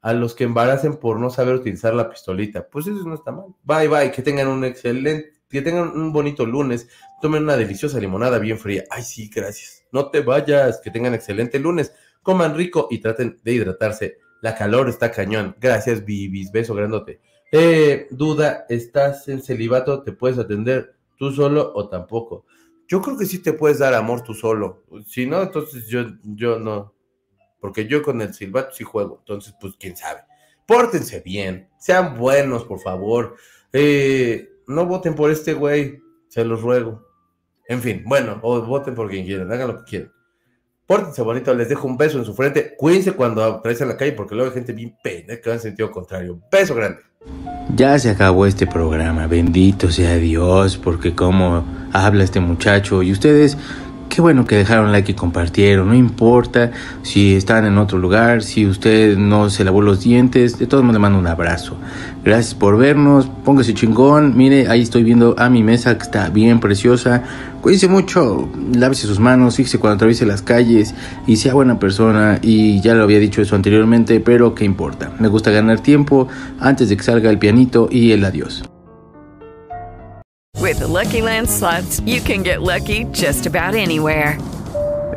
[SPEAKER 4] A los que embaracen por no saber utilizar la pistolita. Pues eso no está mal. Bye, bye. Que tengan un excelente, que tengan un bonito lunes. Tomen una deliciosa limonada bien fría. Ay, sí, gracias. No te vayas. Que tengan excelente lunes. Coman rico y traten de hidratarse. La calor está cañón. Gracias, Bibis. Beso grandote. Eh, duda, ¿estás en celibato? ¿Te puedes atender tú solo o tampoco? Yo creo que sí te puedes dar amor tú solo. Si no, entonces yo, yo no. Porque yo con el silbato sí juego. Entonces, pues quién sabe. Pórtense bien. Sean buenos, por favor. Eh, no voten por este güey. Se los ruego. En fin, bueno, o voten por quien quieran. Hagan lo que quieran. Pórtense bonito, les dejo un beso en su frente. Cuídense cuando en la calle porque luego hay gente bien pena que va en sentido contrario. Beso grande.
[SPEAKER 3] Ya se acabó este programa, bendito sea Dios, porque como habla este muchacho y ustedes
[SPEAKER 4] Qué bueno que dejaron like y compartieron. No importa si están en otro lugar, si usted no se lavó los dientes. De todos modos, le mando un abrazo. Gracias por vernos. Póngase chingón. Mire, ahí estoy viendo a mi mesa que está bien preciosa. Cuídense mucho. Lávese sus manos. Fíjese cuando atraviese las calles. Y sea buena persona. Y ya lo había dicho eso anteriormente, pero ¿qué importa? Me gusta ganar tiempo antes de que salga el pianito y el adiós.
[SPEAKER 7] With the Lucky Land slots, you can get lucky just about anywhere.